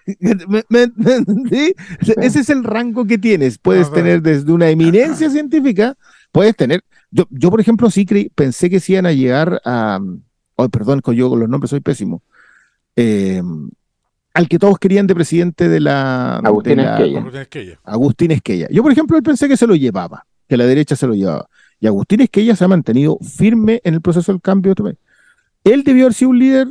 me- ¿sí? Ese es el rango que tienes. Puedes Ah, tener desde una eminencia científica, puedes tener. Yo, yo por ejemplo, sí creí, pensé que se iban a llegar a. Ay, perdón, yo con los nombres soy pésimo. Eh, al que todos querían de presidente de la. Agustín de la- Esquella. Agustín Esquella. Yo, por ejemplo, pensé que se lo llevaba, que la derecha se lo llevaba. Y Agustín Esquella se ha mantenido firme en el proceso del cambio. de este país. Él debió haber sido un líder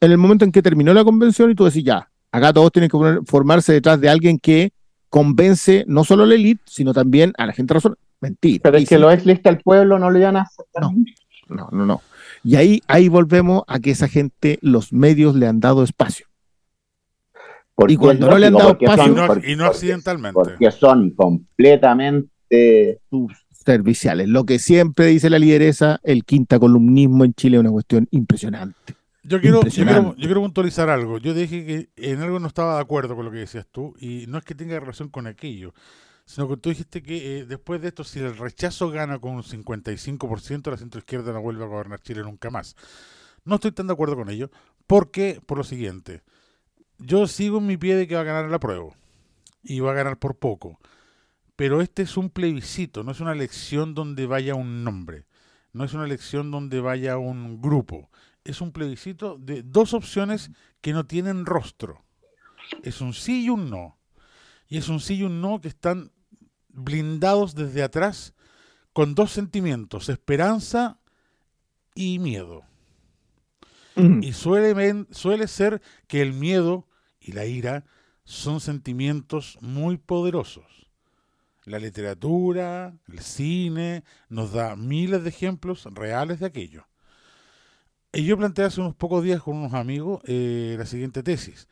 en el momento en que terminó la convención y tú decís, ya, acá todos tienen que poner- formarse detrás de alguien que convence no solo a la élite, sino también a la gente razón. Mentira. Pero es que sí, lo ex lista al pueblo no lo iban a aceptar. No. No, no, no. Y ahí, ahí volvemos a que esa gente, los medios le han dado espacio. Porque Y cuando no le han dado porque espacio- Y son- no, porque- y no accidentalmente. Porque son completamente serviciales. Lo que siempre dice la lideresa, el quinta columnismo en Chile es una cuestión impresionante. Yo quiero, yo, quiero, Impresionante. yo quiero puntualizar algo. Yo dije que en algo no estaba de acuerdo con lo que decías tú, y no es que tenga relación con aquello, sino que tú dijiste que eh, después de esto, si el rechazo gana con un 55%, la centroizquierda no vuelve a gobernar Chile nunca más. No estoy tan de acuerdo con ello, porque, por lo siguiente, yo sigo en mi pie de que va a ganar la prueba, y va a ganar por poco. Pero este es un plebiscito, no es una elección donde vaya un nombre, no es una elección donde vaya un grupo es un plebiscito de dos opciones que no tienen rostro. Es un sí y un no. Y es un sí y un no que están blindados desde atrás con dos sentimientos, esperanza y miedo. Y suele, suele ser que el miedo y la ira son sentimientos muy poderosos. La literatura, el cine, nos da miles de ejemplos reales de aquello. Y yo planteé hace unos pocos días con unos amigos eh, la siguiente tesis.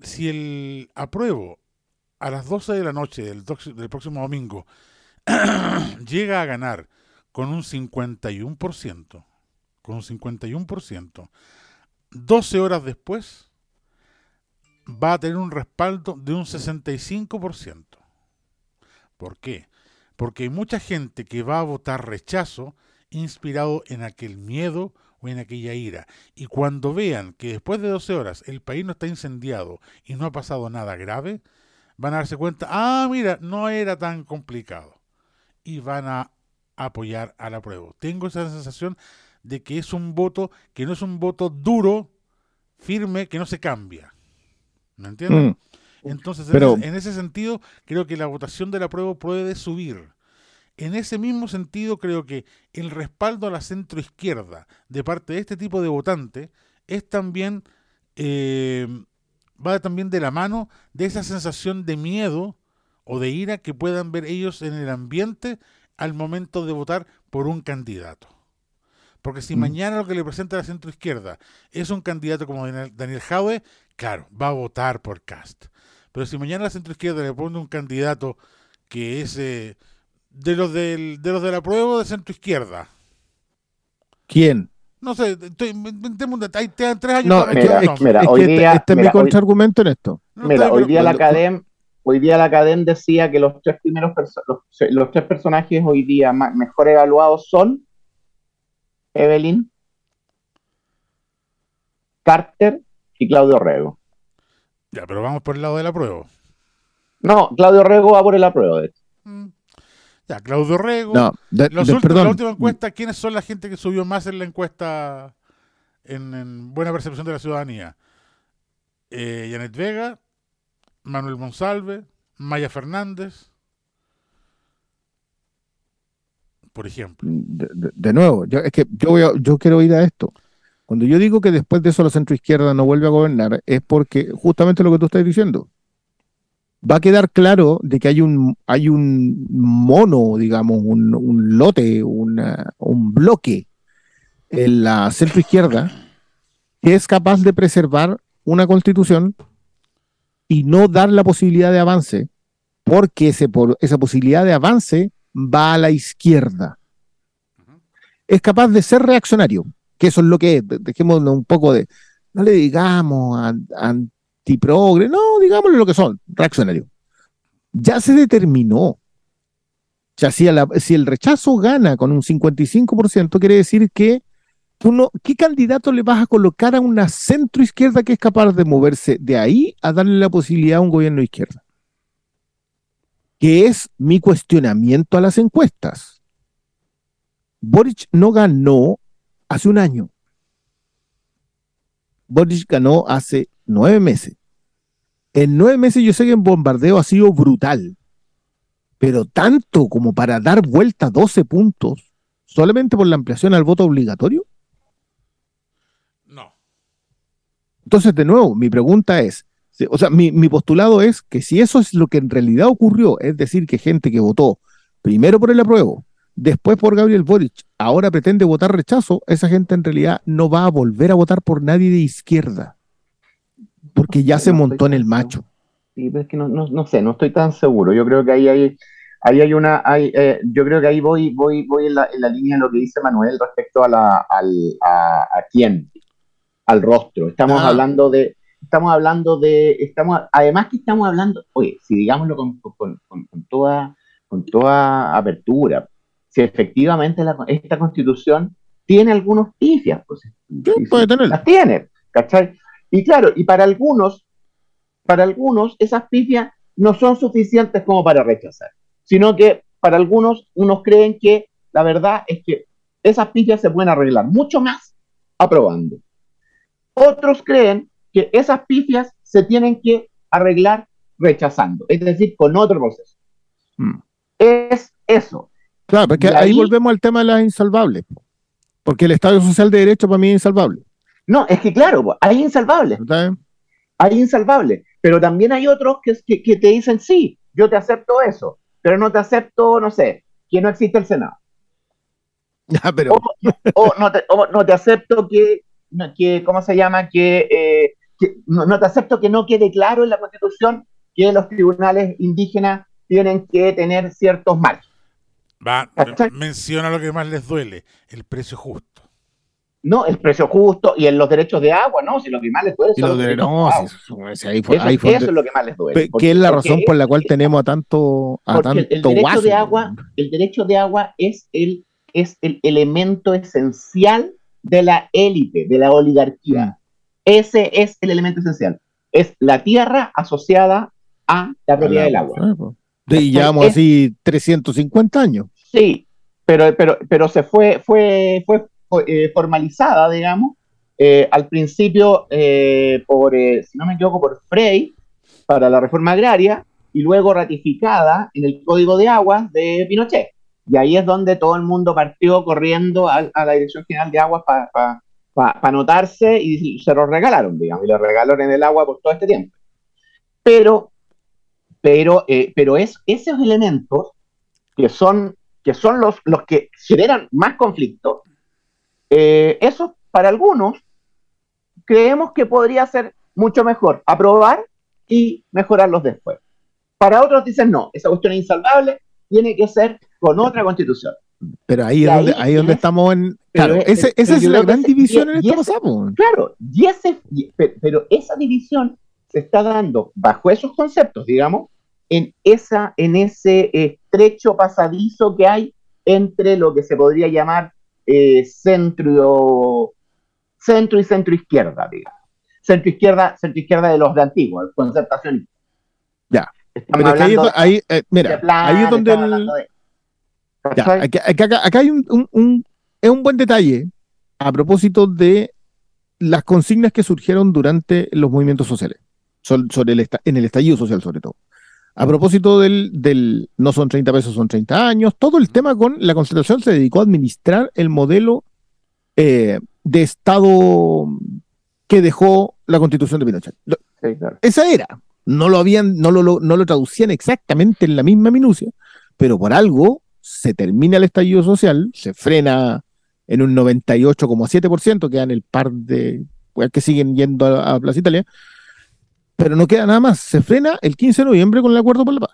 Si el apruebo a las 12 de la noche del, del próximo domingo llega a ganar con un 51%, con un 51%, 12 horas después va a tener un respaldo de un 65%. ¿Por qué? Porque hay mucha gente que va a votar rechazo inspirado en aquel miedo o en aquella ira. Y cuando vean que después de 12 horas el país no está incendiado y no ha pasado nada grave, van a darse cuenta, ah, mira, no era tan complicado. Y van a apoyar a la prueba. Tengo esa sensación de que es un voto que no es un voto duro, firme, que no se cambia. ¿Me entienden? Mm. Entonces, en Pero- ese- en ese sentido, creo que la votación de la prueba puede subir. En ese mismo sentido, creo que el respaldo a la centroizquierda de parte de este tipo de votante es también eh, va también de la mano de esa sensación de miedo o de ira que puedan ver ellos en el ambiente al momento de votar por un candidato. Porque si Mm. mañana lo que le presenta la centroizquierda es un candidato como Daniel, Daniel Jaue, claro, va a votar por Cast. Pero si mañana la centroizquierda le pone un candidato que es eh, de los del, de los de la prueba de centroizquierda, ¿Quién? no sé, estoy, inventemos un detalle, te dan tres años No, para mira, es, mira, es hoy este- día- este es mira, mi hoy- contraargumento en esto. No, Mira, hoy día la cuando- Academ, hoy día la Academ decía que los tres primeros los, los tres personajes hoy día mejor evaluados son Evelyn, Carter y Claudio Rego. Ya, pero vamos por el lado de la prueba. No, Claudio Rego va por el apruebo. Mm. Ya, Claudio Rego. No, de- Los de- últimos- perdón. la última encuesta, ¿quiénes son la gente que subió más en la encuesta en, en buena percepción de la ciudadanía? Eh, Janet Vega, Manuel Monsalve, Maya Fernández, por ejemplo. de, de- de nuevo, yo, es que yo, voy a- yo quiero ir a esto. Cuando yo digo que después de eso la centroizquierda no vuelve a gobernar, es porque justamente lo que tú estás diciendo. Va a quedar claro de que hay un, hay un mono, digamos, un, un lote, una- un bloque en la centroizquierda que es capaz de preservar una constitución y no dar la posibilidad de avance, porque ese, por, esa posibilidad de avance va a la izquierda. Es capaz de ser reaccionario, que eso es lo que es. De- Dejémoslo un poco de. No le digamos an- antiprogre, no, digámosle lo que son, reaccionario. Ya se determinó. Sea, si, la- si el rechazo gana con un 55%, quiere decir que tú no, ¿qué candidato le vas a colocar a una centro izquierda que es capaz de moverse de ahí a darle la posibilidad a un gobierno de izquierda? que es mi cuestionamiento a las encuestas. Boric no ganó hace un año. Boric ganó hace nueve meses. En nueve meses yo sé que el bombardeo ha sido brutal, pero tanto como para dar vuelta 12 puntos solamente por la ampliación al voto obligatorio. No. Entonces, de nuevo, mi pregunta es, o sea, mi, mi postulado es que si eso es lo que en realidad ocurrió, es decir, que gente que votó primero por el apruebo, después por Gabriel Boric, ahora pretende votar rechazo, esa gente en realidad no va a volver a votar por nadie de izquierda, porque ya No se montó en el macho. Sí, pero es que no, no, no sé, no estoy tan seguro. Yo creo que ahí hay, ahí hay una, hay, eh, yo creo que ahí voy, voy, voy en la, en la línea de lo que dice Manuel respecto a la, al, a, a quién, al rostro. Estamos Ah. hablando de, estamos hablando de, estamos, además que estamos hablando, oye, si digámoslo con, con, con- con toda, con toda apertura, si efectivamente la- esta constitución tiene algunos pifias, pues, Sí, puede tenerla. las tiene, ¿cachai? Y claro, y para algunos, para algunos esas pifias no son suficientes como para rechazar, sino que para algunos unos creen que la verdad es que esas pifias se pueden arreglar mucho más aprobando. Otros creen que esas pifias se tienen que arreglar rechazando, es decir, con otro proceso. Mm. Es eso. Claro, porque ahí ahí- volvemos al tema de las insalvables, porque el Estado Social de Derecho para mí es insalvable. No, es que claro, hay insalvables. hay insalvables, pero también hay otros que, que, que te dicen, sí, yo te acepto eso, pero no te acepto, no sé, que no existe el Senado. Ya, pero O, o no, te, o no te acepto que, que ¿cómo se llama? Que, eh, que no, no te acepto que no quede claro en la Constitución que los tribunales indígenas tienen que tener ciertos marcos. Va, ¿Cachai? menciona lo que más les duele, el precio justo. No, el precio justo y en los derechos de agua, ¿no? Si lo que más les duele y son lo los de- derechos no, de agua. si eso- si ahí fue- Eso, ahí fue eso donde- es lo que más les duele. Porque- que es la razón por la cual es- tenemos a tanto a tanto el derecho guaso. de agua, el derecho de agua es el, es el elemento esencial de la élite, de la oligarquía. Mm. Ese es el elemento esencial. Es la tierra asociada a la propiedad del agua. Pues. Y llevamos Es- así 350 años. Sí, pero, pero, pero se fue, fue, fue eh, formalizada, digamos, eh, al principio eh, por, si no me equivoco, por Frey, para la reforma agraria y luego ratificada en el Código de Aguas de Pinochet. Y ahí es donde todo el mundo partió corriendo a, la Dirección General de Aguas para anotarse y se lo regalaron, digamos, y le regalaron en el agua por todo este tiempo. Pero, pero, eh, pero es, esos elementos que son, que son los, los que generan más conflicto, eh, eso para algunos creemos que podría ser mucho mejor aprobar y mejorarlos después. Para otros dicen no, esa cuestión es insalvable, tiene que ser con otra constitución. Pero ahí es donde, ahí donde estamos en. Claro, esa es la gran división en esta pasado. Claro, y ese, pero esa división se está dando bajo esos conceptos, digamos, en, esa, en ese estrecho pasadizo que hay entre lo que se podría llamar eh, centro, centro y centro izquierda, digamos. Centro izquierda, centro izquierda de los de antiguos, el concertacionismo. Ya. ahí, eh, mira, ahí es donde acá, hay un, es un buen detalle a propósito de las consignas que surgieron durante los movimientos sociales, sobre el, en el estallido social sobre todo. A propósito del, del no son 30 pesos, son 30 años, todo el tema con la concentración se dedicó a administrar el modelo eh, de Estado que dejó la constitución de Pinochet. Esa era. No lo habían, no lo, no lo traducían exactamente en la misma minucia, pero por algo se termina el estallido social, se frena en un 98,7%, quedan el par de pues, que siguen yendo a, Plaza Italia, pero no queda nada más. Se frena el 15 de noviembre con el acuerdo por la paz.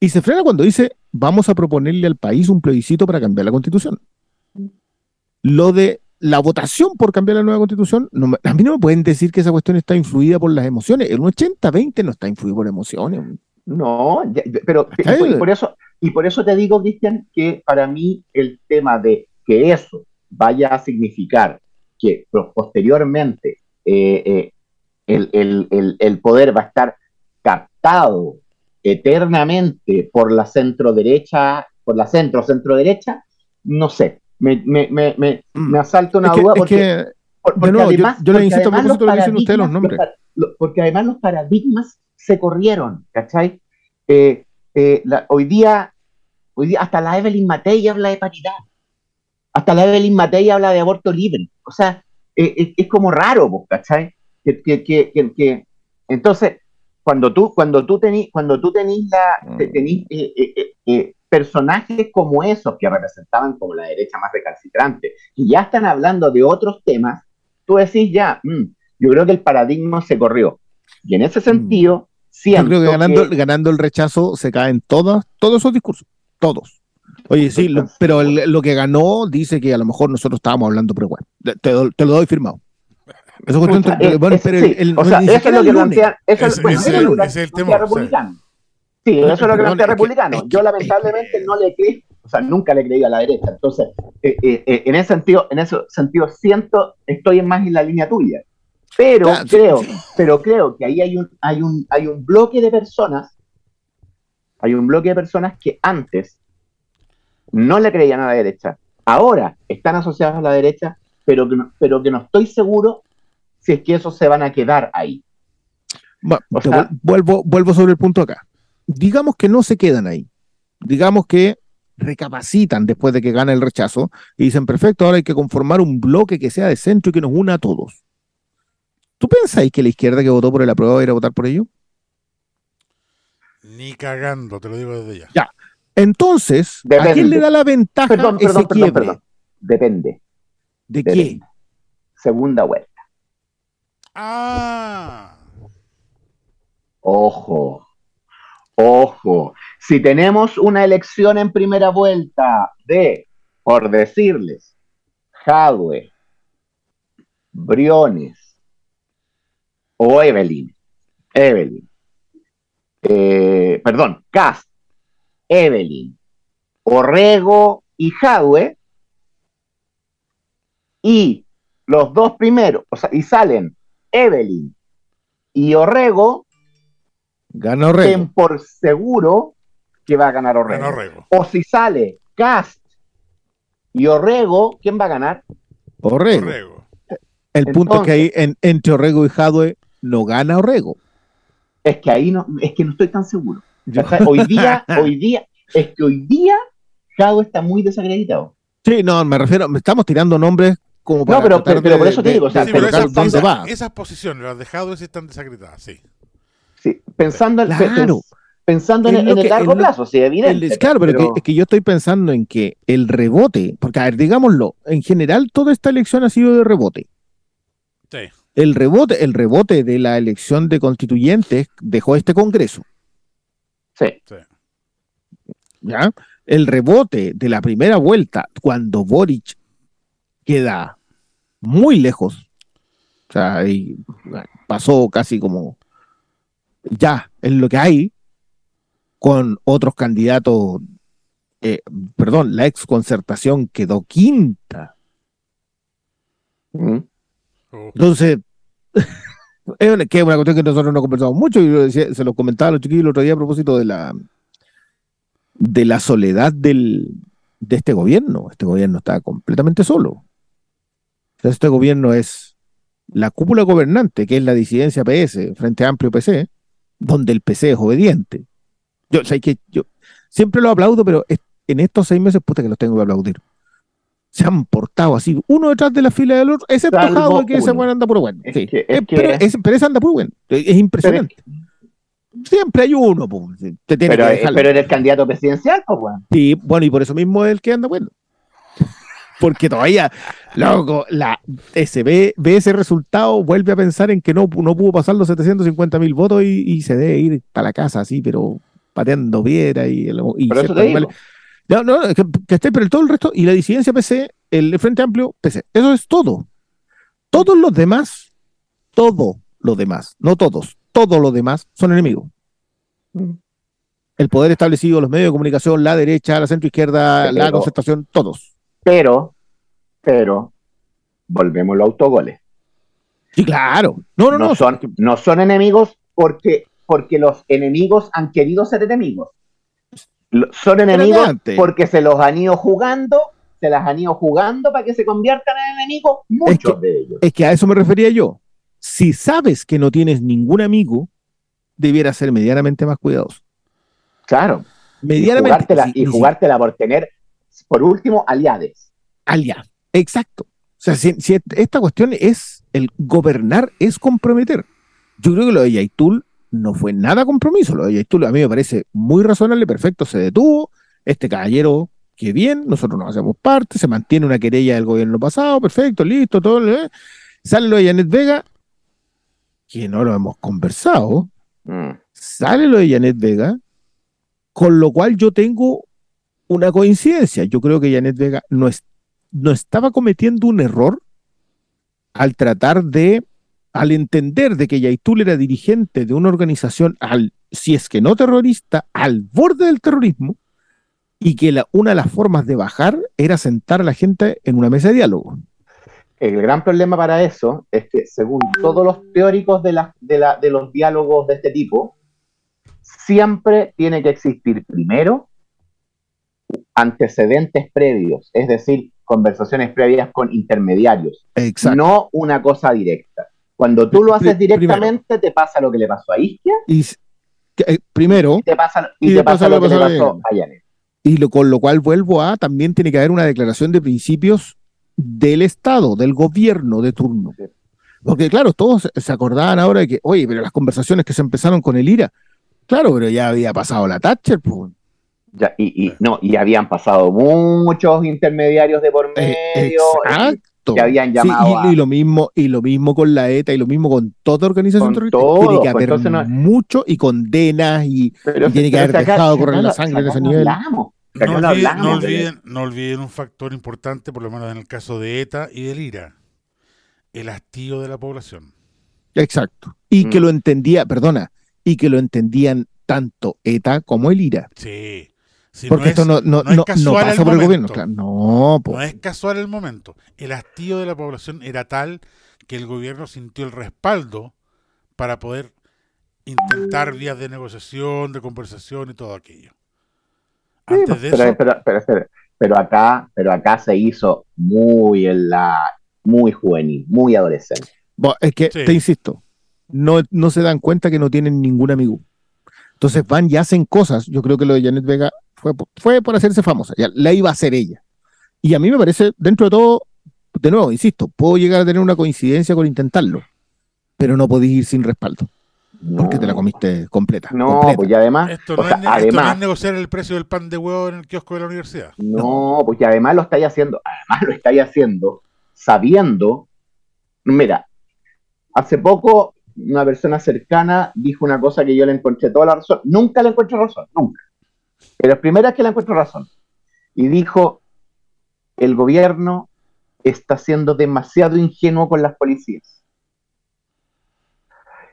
Y se frena cuando dice, vamos a proponerle al país un plebiscito para cambiar la constitución. Lo de la votación por cambiar la nueva constitución, a mí no me pueden decir que esa cuestión está influida por las emociones. El 80-20 no está influido por emociones. No, pero por, eso, y por eso te digo, Cristian, que para mí el tema de que eso vaya a significar que posteriormente eh, eh, el, poder va a estar captado eternamente por la centro derecha, por la centro centro derecha, no sé, me, me, me, me, mm. asalta una duda porque, además, yo, le insisto lo dicen ustedes los nombres. porque además los paradigmas se corrieron, ¿cachai? Eh, eh, hoy, día, hoy día hasta la Evelyn Matei habla de paridad. Hasta la Evelyn Matei habla de aborto libre. O sea, eh, es como raro, ¿cachai? Que, que, que, entonces, cuando tú, cuando tú tenís, cuando tú tenís la, tenís, personajes como esos que representaban como la derecha más recalcitrante y ya están hablando de otros temas, tú decís ya, mm, yo creo que el paradigma se corrió. Y en ese mm. sentido, yo creo que ganando, ganando el rechazo se caen todas, todos esos discursos, todos. Oye, sí, pero lo que ganó dice que a lo mejor nosotros estábamos hablando, pero bueno, te, lo doy firmado. Eso cuestión, bueno, pero el, o sea, eso es lo que plantea, eso es, es, el tema republicano. Sí, eso es lo que plantea republicano. Yo lamentablemente no le creí, o sea, nunca le creí a la derecha. Entonces, eh, eh, eh, en ese sentido, en ese sentido siento, estoy más en la línea tuya. Pero creo, pero creo que ahí hay un, hay un, hay un bloque de personas, hay un bloque de personas que antes no le creían a la derecha, ahora están asociados a la derecha, pero que no, pero que no estoy seguro si es que esos se van a quedar ahí. vuelvo, vuelvo sobre el punto acá. Digamos que no se quedan ahí. Digamos que recapacitan después de que gana el rechazo y dicen, perfecto, ahora hay que conformar un bloque que sea de centro y que nos una a todos. ¿Tú pensáis que la izquierda que votó por el apruebo va a ir a votar por ello? Ni cagando, te lo digo desde ya. Ya. Entonces, ¿a quién le da la ventaja perdón, ese quiebre? Depende. ¿De qué? Segunda vuelta. Ah. Ojo. Ojo. Si tenemos una elección en primera vuelta de, por decirles, Jadwe, Briones, o Evelyn, Evelyn, eh, perdón, Cast, Evelyn, Orrego y Jadwe, y los dos primeros, o sea, y salen Evelyn y Orrego, gana Orrego. por seguro que va a ganar Orrego. O si sale Cast y Orrego, ¿quién va a ganar? Orrego. El punto es que ahí en, entre Orrego y Jadwe no gana Orrego. Es que ahí no, es que no estoy tan seguro. Hoy día, hoy día, es que hoy día Jado está muy desacreditado. Sí, no, me refiero, me estamos tirando nombres como para pero- tratar pero- pero por eso te digo, o sea, Sí, pero pero esas, dónde esas- va. esas posiciones, las dejado sí están desacreditadas, sí. Sí, pensando, Claro. pensando en, el que- largo lo- plazo, sí, evidente. El- claro, pero, que- es que yo estoy pensando en que el rebote, porque a ver, digámoslo, en general toda esta elección ha sido de rebote. Sí. El rebote, el rebote de la elección de constituyentes dejó este Congreso, sí, ¿ya? El rebote de la primera vuelta, cuando Boric queda muy lejos, o sea, y, bueno, pasó casi como ya en lo que hay, con otros candidatos, eh, perdón, la ex concertación quedó quinta. Mm. Entonces, es una, que es una cuestión que nosotros no conversamos mucho y lo decía- se lo comentaba a los chiquillos el otro día a propósito de la de la soledad del, de este gobierno. Este gobierno está completamente solo. Sea, Este gobierno es la cúpula gobernante, que es la disidencia PS, Frente Amplio PC, donde el PC es obediente. Yo, o sea, que yo siempre lo aplaudo, pero en estos seis meses, puta que los tengo que aplaudir. Se han portado así, uno detrás de la fila del otro, excepto Jadwe, que ese anda puro bueno. Es sí. que- es pero, ese- pero ese anda puro bueno. Es, es impresionante. Siempre hay uno, po. Te tiene Pero, que pero eres candidato presidencial, pues, weón. Sí, bueno, y por eso mismo es el que anda bueno. Porque todavía, loco, la SB ve ese resultado, vuelve a pensar en que no, no pudo pasar los 750 mil votos y, y se debe ir para la casa así, pero pateando piedra y, y Pero eso te digo. No, no, es que, que esté, pero todo el resto, y la disidencia PC, el Frente Amplio PC, eso es todo. Todos los demás, todo lo demás, no todos, todos los demás son enemigos. Mm. El poder establecido, los medios de comunicación, la derecha, la centroizquierda, la Pero- concertación, todos. Pero, pero, volvemos los autogoles. Sí, claro. No, no, No, no. son, no son enemigos porque, porque los enemigos han querido ser enemigos. Son enemigos porque se los han ido jugando, se las han ido jugando para que se conviertan en enemigos, muchos que- de ellos. Es que a eso me refería yo. Si sabes que no tienes ningún amigo, debieras ser medianamente más cuidadoso. Claro. Y Medianamente. jugártela, y jugártela por tener, por último, aliades. aliado. Exacto. O sea, si, si esta cuestión es el gobernar, es comprometer. Yo creo que lo de Yaitul no fue nada compromiso. Lo de Yaitul a mí me parece muy razonable, perfecto, se detuvo. Este caballero, que bien, nosotros nos hacemos parte, se mantiene una querella del gobierno pasado, perfecto, listo, todo. ¿eh? Sale lo de Janet Vega, que no lo hemos conversado. Mm. Sale lo de Janet Vega, con lo cual yo tengo una coincidencia. Yo creo que Janet Vega no, es, no estaba cometiendo un error al tratar de, al entender de que Yaitul era dirigente de una organización, al, si es que no terrorista, al borde del terrorismo, y que la- una de las formas de bajar era sentar a la gente en una mesa de diálogo. El gran problema para eso es que, según todos los teóricos de, de los diálogos de este tipo, siempre tiene que existir primero antecedentes previos, es decir, conversaciones previas con intermediarios, Exacto. no una cosa directa. Cuando tú lo haces Pri- primero. directamente, te pasa lo que le pasó a Isquia Y eh, primero, y te pasa, Y y te pasa lo que le pasó a pasó a Yanet. Y lo, con lo cual vuelvo a, también tiene que haber una declaración de principios del Estado, del gobierno de turno. Sí. Porque claro, todos se acordaban ahora de que, oye, pero las conversaciones que se empezaron con el IRA, claro, pero ya había pasado la Thatcher, pues. Ya, y, y- no, y habían pasado muchos intermediarios de por Eh, medio. exacto. que habían Sí, llamado y, a- y lo mismo, y lo mismo con la ETA, y lo mismo con toda organización Con terrorista. todo, tiene que pues, haber no- mucho y condenas y Pero, y tiene que haber dejado correr la sangre en ese nivel. hablamos. Olviden, olviden, no olviden un factor importante, por lo menos en el caso de ETA y del IRA, el hastío de la población. Exacto. Y que Mm. lo entendía, perdona, y que lo entendían tanto ETA como el IRA. Sí. Si Porque no esto es- no, no, no es no- pasa el por el gobierno. claro. No, po. No es casual el momento. El hastío de la población era tal que el gobierno sintió el respaldo para poder intentar vías de negociación, de conversación y todo aquello. Sí, Antes de pero, eso, pero, pero, pero- pero acá, pero acá se hizo muy en la, muy juvenil, muy adolescente. Bo- es que Sí. te insisto, no, no se dan cuenta que no tienen ningún amigo. Entonces van y hacen cosas. Yo creo que lo de Janet Vega fue, por- fue por hacerse famosa. Ya, la iba a hacer ella. Y a mí me parece, dentro de todo, de nuevo, insisto, puedo llegar a tener una coincidencia con intentarlo, pero no podés ir sin respaldo, porque te la comiste completa. No, completa. pues y además, Esto o no, sea, es, esto no es negociar el precio del pan de huevo en el kiosco de la universidad. No, porque además lo estáis haciendo, además lo estáis haciendo sabiendo, mira, hace poco una persona cercana dijo una cosa que yo le encontré toda la razón, nunca le encuentro razón, nunca, pero es primera que le encuentro razón, y dijo, el gobierno está siendo demasiado ingenuo con las policías,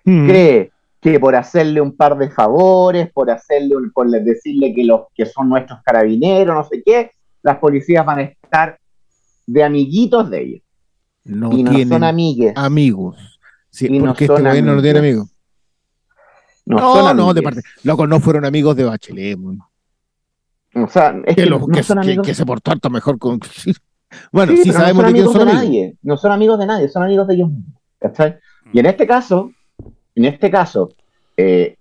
Mm. cree que por hacerle un par de favores, por hacerle un, por decirle que los que son nuestros carabineros, no sé qué, las policías van a estar de amiguitos de ellos. no y no tienen son amigues. amigos. Sí, Y no porque este son gobierno no tiene amigos. No, No, no, de parte. Loco, no fueron amigos de Bachelet. weón. O sea, es Que, que, los- no que- son amigos. que se portó harto mejor con. Bueno, Sí, sí, sabemos no de son quién amigos son de amigos. nadie. No son amigos de nadie, son amigos de ellos mismos. ¿cachai? Y en este caso, en este caso, eh,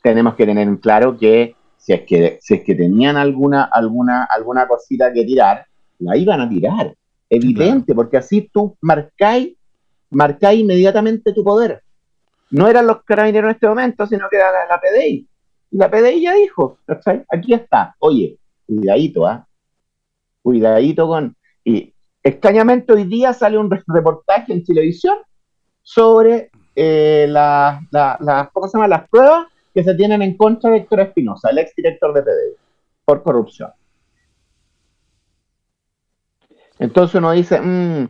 tenemos que tener en claro que si es que, si es que tenían alguna, alguna, alguna cosita que tirar, la iban a tirar. Evidente, porque así tú marcáis, marcáis inmediatamente tu poder. No eran los carabineros en este momento, sino que era la, la PDI. Y la PDI ya dijo, ¿cachai? Aquí está. Oye, cuidadito, ¿ah? Cuidadito con. Y extrañamente hoy día sale un re- reportaje en televisión sobre eh, ¿cómo se llama? las pruebas que se tienen en contra de Héctor Espinosa, el exdirector de PDI, por corrupción. Entonces uno dice, mm,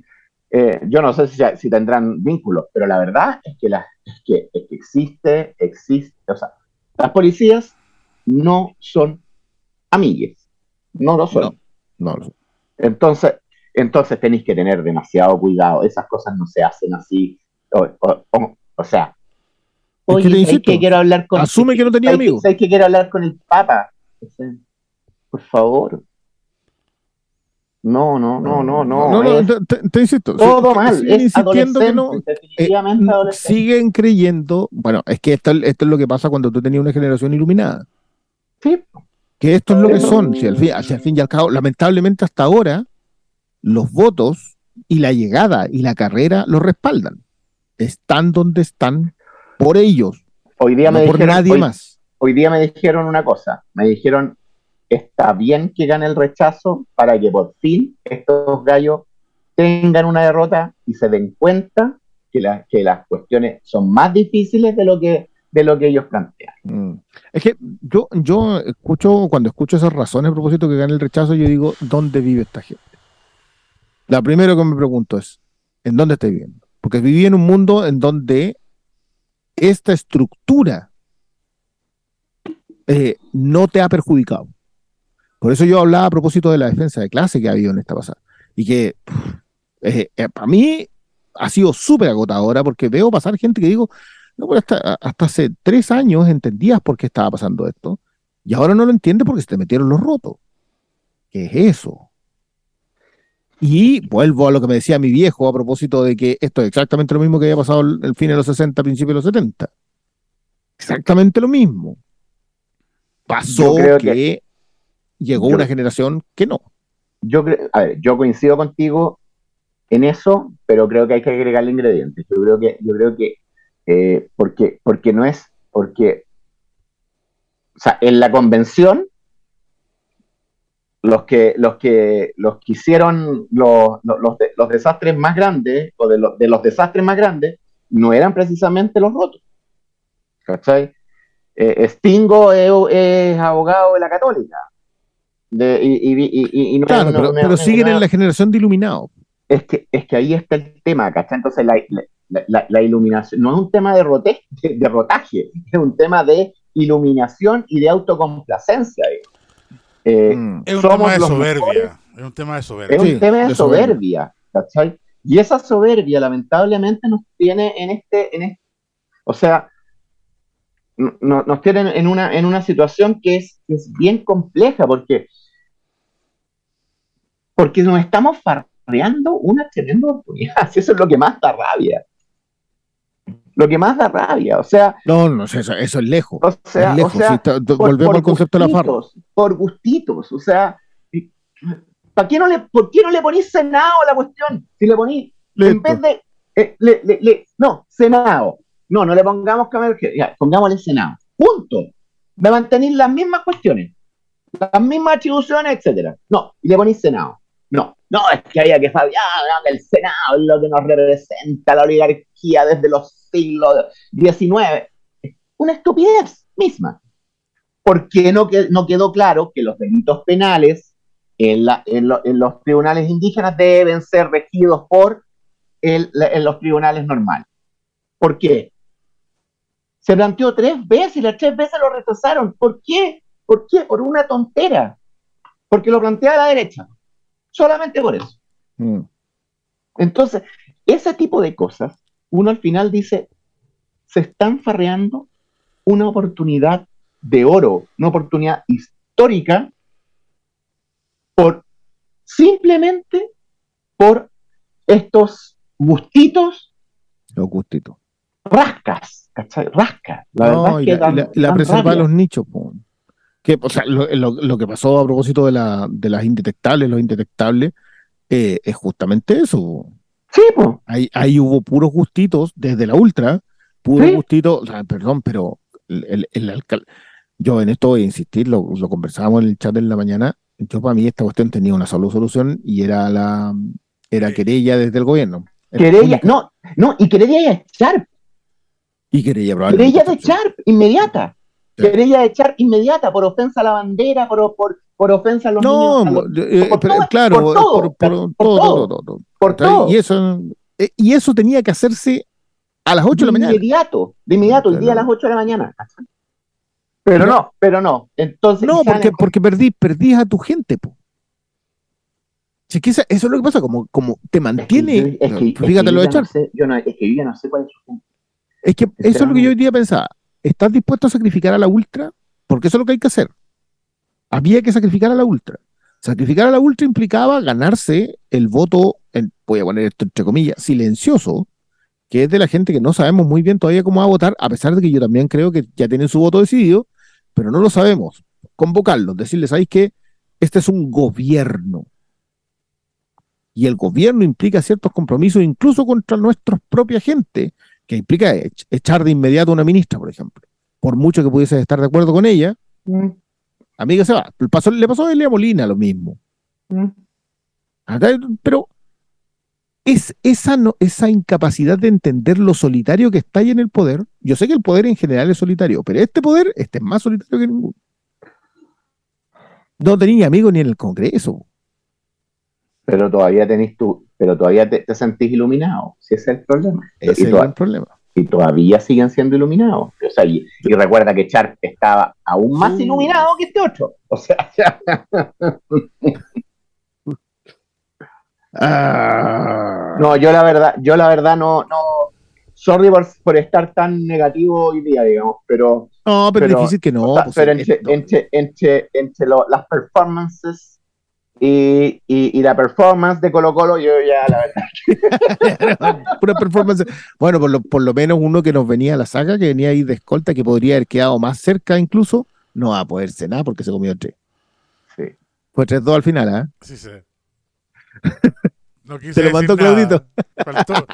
eh, yo no sé si, si tendrán vínculos, pero la verdad es que existe, existe, o sea, las policías no son amigues, no lo son. No, no. Entonces, entonces tenéis que tener demasiado cuidado. Esas cosas no se hacen así. O, o- o- o sea, oye, te ¿sabes insisto, que quiero hablar con asume que no tenía ¿sabes que- amigos. ¿sabes que quiero hablar con el Papa? Por favor. No, no, no, no, no. no, no, es te, te- te insisto. todo mal. siguen Es insistiendo que no. adolescente, definitivamente eh, adolescente. siguen creyendo. Bueno, es que esto, esto es lo que pasa cuando tú tenías una generación iluminada. Sí, Que esto es lo que son. Si al, fin, si al fin y al cabo, lamentablemente hasta ahora, los votos y la llegada y la carrera los respaldan. Están donde están por ellos, Hoy día no me por dijeron, nadie hoy- más. hoy día me dijeron una cosa, me dijeron, está bien que gane el rechazo para que por fin estos gallos tengan una derrota y se den cuenta que, la- que las cuestiones son más difíciles de lo que, de lo que ellos plantean. Mm. Es que yo, yo escucho, cuando escucho esas razones a propósito que gane el rechazo, yo digo, ¿dónde vive esta gente? La primero que me pregunto es, ¿en dónde está viviendo? Porque viví en un mundo en donde esta estructura eh, no te ha perjudicado. Por eso yo hablaba a propósito de la defensa de clase que ha habido en esta pasada. Y que eh, eh, para mí ha sido súper agotadora porque veo pasar gente que digo, no, pero hasta, hasta hace tres años entendías por qué estaba pasando esto y ahora no lo entiendes porque se te metieron los rotos. ¿Qué es eso? Y vuelvo a lo que me decía mi viejo a propósito de que esto es exactamente lo mismo que había pasado el, fin de los 60, principios de los 70. Exactamente lo mismo. Pasó que- llegó yo- una generación que no. Yo, a ver, yo coincido contigo en eso, pero creo que hay que agregarle ingredientes. Yo creo que, yo creo que eh, porque, porque no es, porque, o sea, en la convención, los que, los que, los que hicieron los, los, los de- los desastres más grandes, o de, los de los desastres más grandes, no eran precisamente los rotos. ¿Cachai? Eh, Stingo es, es abogado de la católica. De, y, y, y, y- y no Claro, pero, una- pero siguen en la generación de iluminados. es que, es que ahí está el tema, ¿cachai? Entonces la, la- la- la iluminación no es un tema de, rote- de, de rotaje, es un tema de iluminación y de autocomplacencia. eh. Eh, Mm. Es un Somos tema de los soberbia. mejores. Es un tema de soberbia. Es Sí, un tema de, de soberbia. soberbia, ¿cachai? Y esa soberbia lamentablemente nos tiene en este, en este o sea, no- no- nos tiene en una, en una situación que es, que es bien compleja porque, porque nos estamos farreando una tremenda oportunidad, eso es lo que más da rabia. lo que más da rabia. O sea, No, no, eso, eso es lejos. o sea, es lejos. o sea, sí, está- por- volvemos por al concepto de la farra. gustitos, Por gustitos, o sea, ¿para qué no le, ¿por qué no le ponís Senado a la cuestión? Si le ponís, en vez de, eh, le- le- le- no, Senado, no, no le pongamos Cámara de ya, pongámosle Senado, punto. A mantener las mismas cuestiones, las mismas atribuciones, etcétera. No, y le ponís Senado. No, es que había que saber ah, el Senado es lo que nos representa la oligarquía desde los siglos XIX. Una estupidez misma. ¿Por qué no, no quedó claro que los delitos penales en, los tribunales indígenas deben ser regidos por en los tribunales normales? ¿Por qué? Se planteó tres veces y las tres veces lo rechazaron. ¿Por qué? ¿Por qué? Por una tontera. Porque lo plantea la derecha. Solamente por eso. Mm. Entonces, ese tipo de cosas, uno al final dice, se están farreando una oportunidad de oro, una oportunidad histórica, por simplemente por estos gustitos Los gustitos. rascas, ¿cachai? Rascas. La No, verdad es que la, dan- preserva rabia. los nichos. po. Que, o sea, lo, lo- lo que pasó a propósito de, la, de las indetectables, los indetectables, eh, es justamente eso. Sí, pues. Ahí, ahí hubo puros gustitos desde la ultra, puros Sí. gustitos, o sea, perdón, pero el, el, el alcal- yo en esto voy a insistir, lo, lo conversábamos en el chat en la mañana, yo para mí esta cuestión tenía una sola solución y era la era querella desde el gobierno. Querella, no, no, y querella de Sharp, Y querella probablemente. querella de Sharp, inmediata. Sí. Querella de Sharp inmediata por ofensa a la bandera, por, por, por ofensa a los No, niños. los- eh, todo, claro, por todo, por, todo, todo. por. Y eso, eh, y eso tenía que hacerse a las 8 de la mañana. inmediato, de inmediato, el día a las 8 de la mañana. Pero no, pero no. Entonces, No, porque, en- porque perdí, perdí a tu gente, po. Si es que esa- eso es lo que pasa, como, como te mantiene, es que- es que fíjate yo lo de ya Char, no sé, yo no, es que yo ya no sé cuál es su punto. es que eso es lo que yo hoy día pensaba, ¿estás dispuesto a sacrificar a la ultra? Porque eso es lo que hay que hacer. Había que sacrificar a la ultra. Sacrificar a la ultra implicaba ganarse el voto, voy a poner esto entre comillas, silencioso, que es de la gente que no sabemos muy bien todavía cómo va a votar, a pesar de que yo también creo que ya tienen su voto decidido, pero no lo sabemos. Convocarlos, decirles, ¿sabéis que Este es un gobierno. Y el gobierno implica ciertos compromisos, incluso contra nuestra propia gente, que implica ech- echar de inmediato a una ministra, por ejemplo. Por mucho que pudieses estar de acuerdo con ella, Mm, amiga se va. Le pasó, le pasó a Elia Molina lo mismo. mm. Pero es esa, no, esa incapacidad de entender lo solitario que está ahí en el poder. Yo sé que el poder en general es solitario, pero este poder este es más solitario que ninguno. No tenía amigos ni en el Congreso. Pero todavía tenés tú, pero todavía te, te sentís iluminado, si ese es el problema. Ese y, es el problema. y todavía siguen siendo iluminados. O sea, y, y recuerda que Sharp estaba aún más Sí. iluminado que este otro. O sea, ya- Ah. no, yo la verdad, yo la verdad no, no, sorry por, por estar tan negativo hoy día, digamos, pero, No, pero, difícil que no. o sea, pues, pero entre, entre, entre, entre lo- las performances y, y, y la performance de Colo Colo, yo ya la verdad. Pura performance. Bueno, por lo, por lo menos uno que nos venía a la saga, que venía ahí de escolta, que podría haber quedado más cerca incluso, no va a poderse nada porque se comió tres. Sí. Fue 3-2 al final, ¿ah? Sí, sí. No quise Te lo mandó. Claudito. Faltó-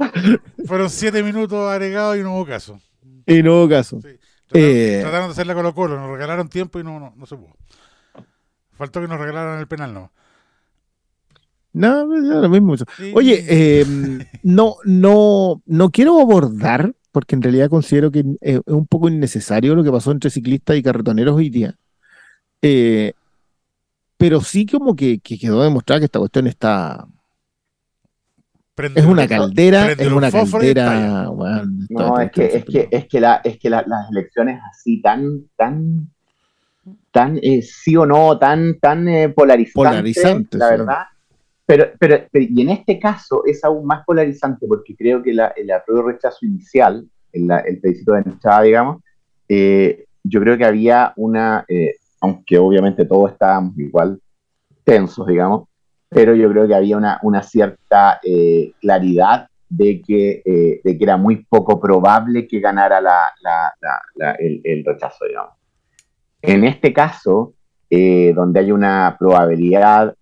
Fueron siete minutos agregados y no hubo caso. Y no hubo caso. Sí. Trataron, Eh. trataron de hacer la Colo Colo, nos regalaron tiempo y no, no, no se pudo. Faltó que nos regalaran el penal, no. No, pues, ya lo mismo. Sí. Oye, eh, no, no, no quiero abordar, porque en realidad considero que eh, es un poco innecesario lo que pasó entre ciclistas y carretoneros hoy día. Eh, pero sí como que, que quedó demostrado que esta cuestión está... Prende Es una caldera, es un una caldera... No, es que, es que, es que, la, es que la- las elecciones así tan, tan, tan eh, sí o no, tan, tan eh, polarizantes, Polarizantes, la sí. verdad. Pero, pero, pero- y en este caso es aún más polarizante porque creo que la, el apruebo rechazo inicial, el, el plebiscito de entrada, digamos, eh, yo creo que había una, eh, aunque obviamente todos estábamos igual tensos, digamos, pero yo creo que había una, una cierta eh, claridad de que, eh, de que era muy poco probable que ganara la, la, la, el, el, rechazo, digamos. En este caso, eh, donde hay una probabilidad,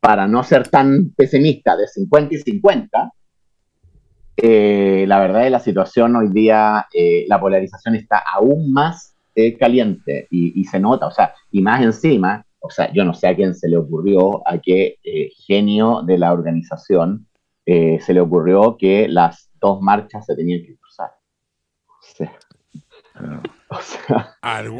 para no ser tan pesimista, de 50 y 50, eh, la verdad es la situación hoy día, eh, la polarización está aún más eh, caliente y, y, se nota, o sea, y más encima, o sea, yo no sé a quién se le ocurrió, a qué genio de la organización se le ocurrió que las dos marchas se tenían que cruzar. O sea, o sea,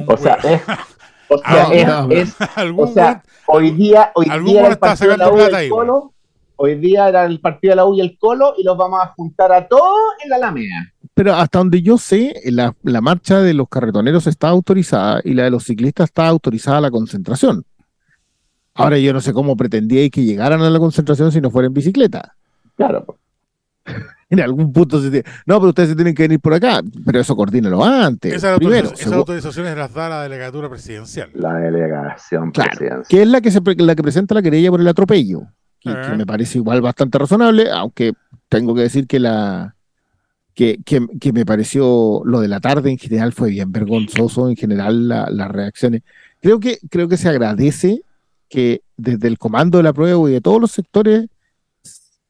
o sea es, o sea, ah, es, o sea hoy día, hoy día el partido de la U del Colo, hoy día era el partido de la U y el Colo y los vamos a juntar a todos en la Alameda. Pero hasta donde yo sé, la, la marcha de los carretoneros está autorizada y la de los ciclistas está autorizada a la concentración. Ahora yo no sé cómo pretendíais que llegaran a la concentración si no fuera en bicicleta. Claro. En algún punto se tiene... No, pero ustedes se tienen que venir por acá. Pero eso coordínelo antes. Esa primero, esas autorizaciones las da la delegatura presidencial. La delegación claro, presidencial. Que es la que, se, la que presenta la querella por el atropello. Que, uh -huh. que me parece igual bastante razonable, aunque tengo que decir que la, que, que, que, me pareció lo de la tarde en general fue bien vergonzoso, en general las la reacciones. Creo que, creo que se agradece que desde el comando de la prueba y de todos los sectores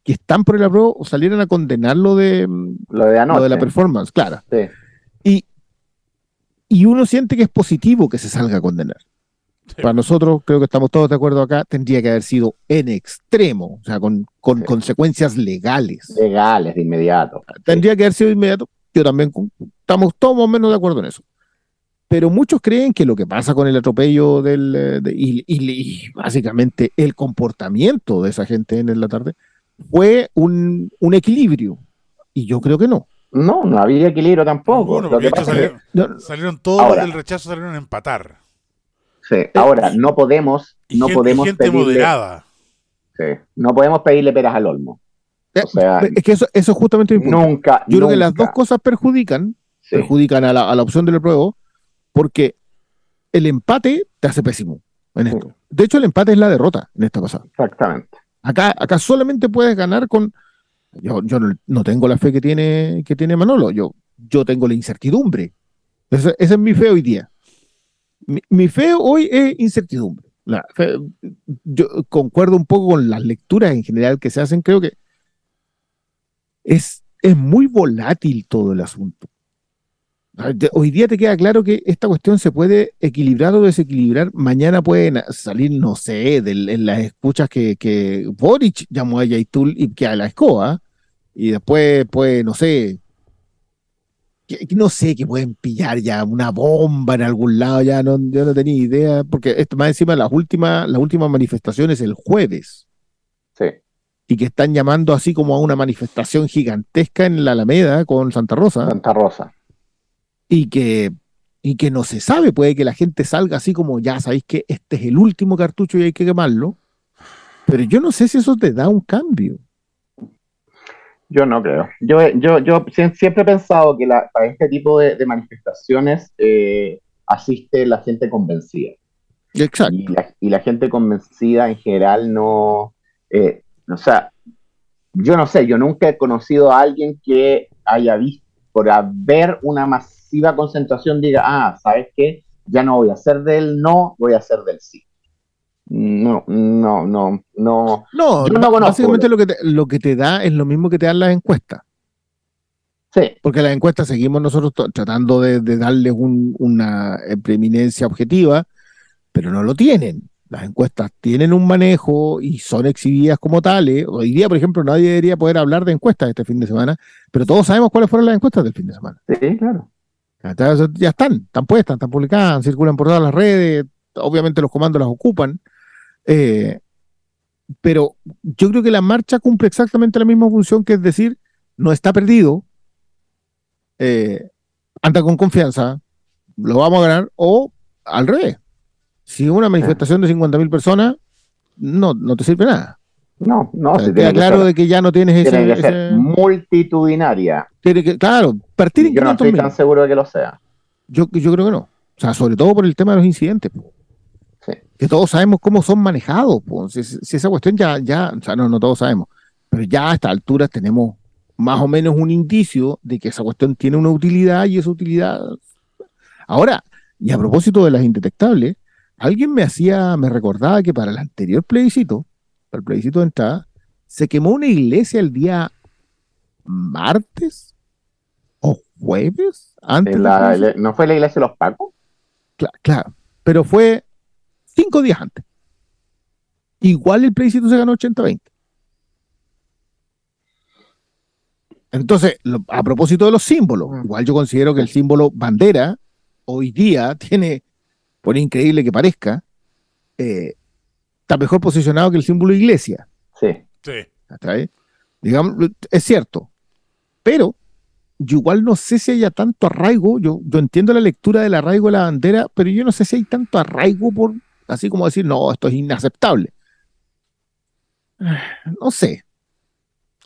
que están por el apruebo salieran a condenar lo de, lo de, anoche. Lo de la performance, claro. Sí. Y, y uno siente que es positivo que se salga a condenar. Sí. Para nosotros, creo que estamos todos de acuerdo acá, tendría que haber sido en extremo, o sea, con, con sí. consecuencias legales. Legales, de inmediato. Tendría sí. que haber sido de inmediato. Yo también, estamos todos más o menos de acuerdo en eso. Pero muchos creen que lo que pasa con el atropello del, de, y, y, y, básicamente el comportamiento de esa gente en la tarde fue un, un equilibrio. Y yo creo que no. No, no había equilibrio tampoco. Bueno, de hecho salieron, que... salieron, todos ahora, del rechazo salieron a empatar. Sí, ahora no podemos, no gente, podemos gente pedirle, moderada. Sí, no podemos pedirle peras al olmo. O sea, es que eso, eso es justamente mi punto. Nunca. Yo nunca. creo que las dos cosas perjudican, sí. perjudican a la, a la, opción del pruebo, porque el empate te hace pésimo en esto. Sí. De hecho, el empate es la derrota en esta pasada. Exactamente. Acá, acá solamente puedes ganar con. Yo, yo no, no, tengo la fe que tiene, que tiene Manolo, yo, yo tengo la incertidumbre. Ese es mi fe hoy día. Mi, mi fe hoy es incertidumbre. Yo concuerdo un poco con las lecturas en general que se hacen, creo que es, es muy volátil todo el asunto. Hoy día te queda claro que esta cuestión se puede equilibrar o desequilibrar. Mañana pueden salir, no sé, de, en las escuchas que, que Boric llamó a Yaitul y que a la escoba. Y después, pues, no sé, que, no sé, que pueden pillar ya una bomba en algún lado, ya no, yo no tenía idea, porque esto más encima las últimas, las últimas manifestaciones el jueves. Sí. Y que están llamando así como a una manifestación gigantesca en la Alameda con Santa Rosa. Santa Rosa y que, y que no se sabe, puede que la gente salga así como ya sabéis que este es el último cartucho y hay que quemarlo, pero yo no sé si eso te da un cambio. Yo no creo. Yo, yo, yo siempre he pensado que la, para este tipo de, de manifestaciones eh, asiste la gente convencida. Exacto. Y la, y la gente convencida en general no, eh, o sea, yo no sé, yo nunca he conocido a alguien que haya visto, por haber una concentración, diga, ah, ¿sabes qué? Ya no voy a hacer del no, voy a hacer del sí. No, no, no, no. No, yo no conozco. Básicamente lo que, te, lo que te da es lo mismo que te dan las encuestas. Sí. Porque las encuestas seguimos nosotros tratando de, de darles un, una preeminencia objetiva, pero no lo tienen. Las encuestas tienen un manejo y son exhibidas como tales. Hoy día, por ejemplo, nadie debería poder hablar de encuestas este fin de semana, pero todos sabemos cuáles fueron las encuestas del fin de semana. Sí, claro. Ya están, están puestas, están publicadas, circulan por todas las redes, obviamente los comandos las ocupan. Eh, pero yo creo que la marcha cumple exactamente la misma función, que es decir, no está perdido, eh, anda con confianza, lo vamos a ganar, o al revés. Si una manifestación de 50.000 personas, no, no te sirve nada. No, no. Sea, queda claro de que ya no tienes tiene ese, que ser ese... multitudinaria. Tiene que, claro, partir en Yo no estoy tan seguro de que lo sea. Yo, yo creo que no. O sea, sobre todo por el tema de los incidentes. Sí. Que todos sabemos cómo son manejados. Si, si, esa cuestión ya, ya, o sea, no, no todos sabemos. Pero ya a esta altura tenemos más o menos un indicio de que esa cuestión tiene una utilidad y esa utilidad. Ahora, y a propósito de las indetectables, alguien me hacía, me recordaba que para el anterior plebiscito, para el plebiscito de entrada, se quemó una iglesia el día martes o jueves antes. La- ¿No fue la iglesia de los Pacos? Cla- Claro, pero fue cinco días antes. Igual el plebiscito se ganó 80-20. Entonces, lo- a propósito de los símbolos, igual yo considero que el símbolo bandera hoy día tiene, por increíble que parezca, eh, está mejor posicionado que el símbolo iglesia. Sí. Sí. Digamos, es cierto, pero yo igual no sé si haya tanto arraigo, yo, yo entiendo la lectura del arraigo de la bandera, pero yo no sé si hay tanto arraigo por, así como decir, no, esto es inaceptable. No sé.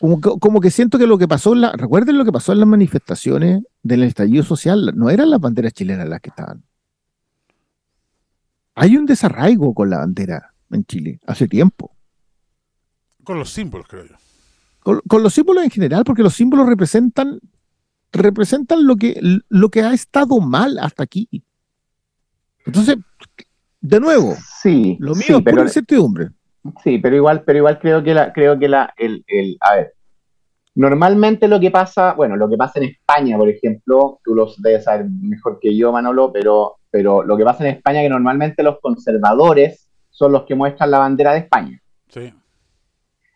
Como que, como que siento que lo que pasó, en la, recuerden lo que pasó en las manifestaciones del estallido social, no eran las banderas chilenas las que estaban. Hay un desarraigo con la bandera en Chile, hace tiempo. Con los símbolos, creo yo. con, con los símbolos en general, porque los símbolos representan, representan lo que, lo que ha estado mal hasta aquí. Entonces, de nuevo, Sí. lo mío sí, es pura pero, incertidumbre. sí, pero igual, pero igual creo que la, creo que la, el, el, a ver. Normalmente lo que pasa, bueno, lo que pasa en España, por ejemplo, tú lo debes saber mejor que yo, Manolo, pero, pero lo que pasa en España es que normalmente los conservadores son los que muestran la bandera de España. Sí.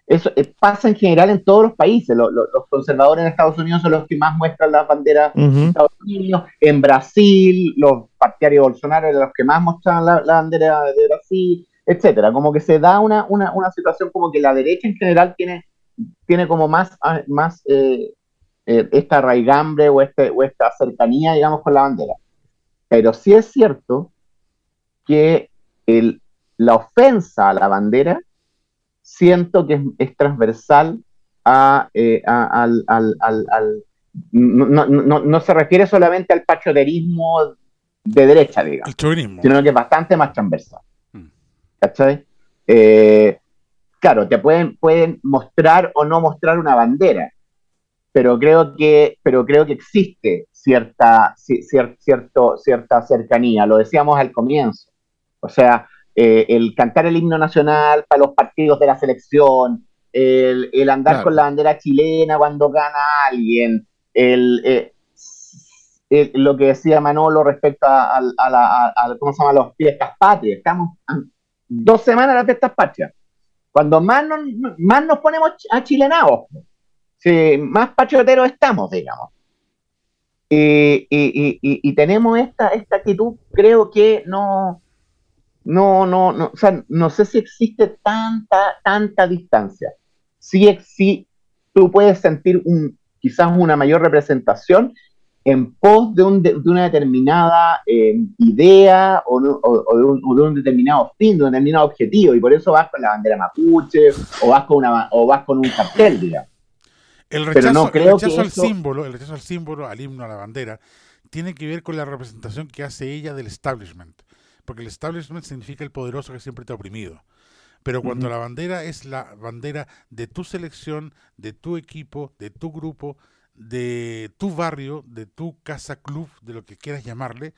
Eso eh, pasa en general en todos los países. Lo- lo- los conservadores en Estados Unidos son los que más muestran la bandera de Ujú. Estados Unidos. En Brasil, los partidarios de Bolsonaro eran los que más mostraban la, la bandera de Brasil, etcétera. Como que se da una, una, una situación como que la derecha en general tiene, tiene como más, más eh, eh, esta raigambre o, este, o esta cercanía, digamos, con la bandera. Pero sí es cierto que el, la ofensa a la bandera siento que es, es transversal a, eh, a- al, al- al- al- no, no- no- se refiere solamente al patrioterismo de derecha, digamos, sino que es bastante más transversal. Mm. ¿Cachai? Eh, claro, te pueden, pueden mostrar o no mostrar una bandera, pero creo que, pero creo que existe cierta, ci- cier- cierto, cierta cercanía, lo decíamos al comienzo. O sea, eh, el cantar el himno nacional para los partidos de la selección, el, el andar Claro. con la bandera chilena cuando gana alguien, el, eh, el- lo que decía Manolo respecto a, a- a la, a- ¿cómo se llama? las fiestas patrias. Estamos dos semanas de las fiestas patrias. Cuando más nos, más nos ponemos ch- achilenados, sí, más patrioteros estamos, digamos. Y- y- y tenemos esta, esta actitud, creo que no, no, no, no, o sea, no sé si existe tanta, tanta distancia. Sí, sí, tú puedes sentir un, quizás una mayor representación en pos de, un, de, una determinada eh, idea o, no- o- o de un, o de un determinado fin, de un determinado objetivo, y por eso vas con la bandera mapuche o vas con, una, o vas con un cartel, digamos. El Pero no el creo rechazo que al eso- símbolo, el rechazo al símbolo, al himno, a la bandera, tiene que ver con la representación que hace ella del establishment. Porque el establishment significa el poderoso que siempre te ha oprimido. Pero cuando la bandera es la bandera de tu selección, de tu equipo, de tu grupo, de tu barrio, de tu casa club, de lo que quieras llamarle,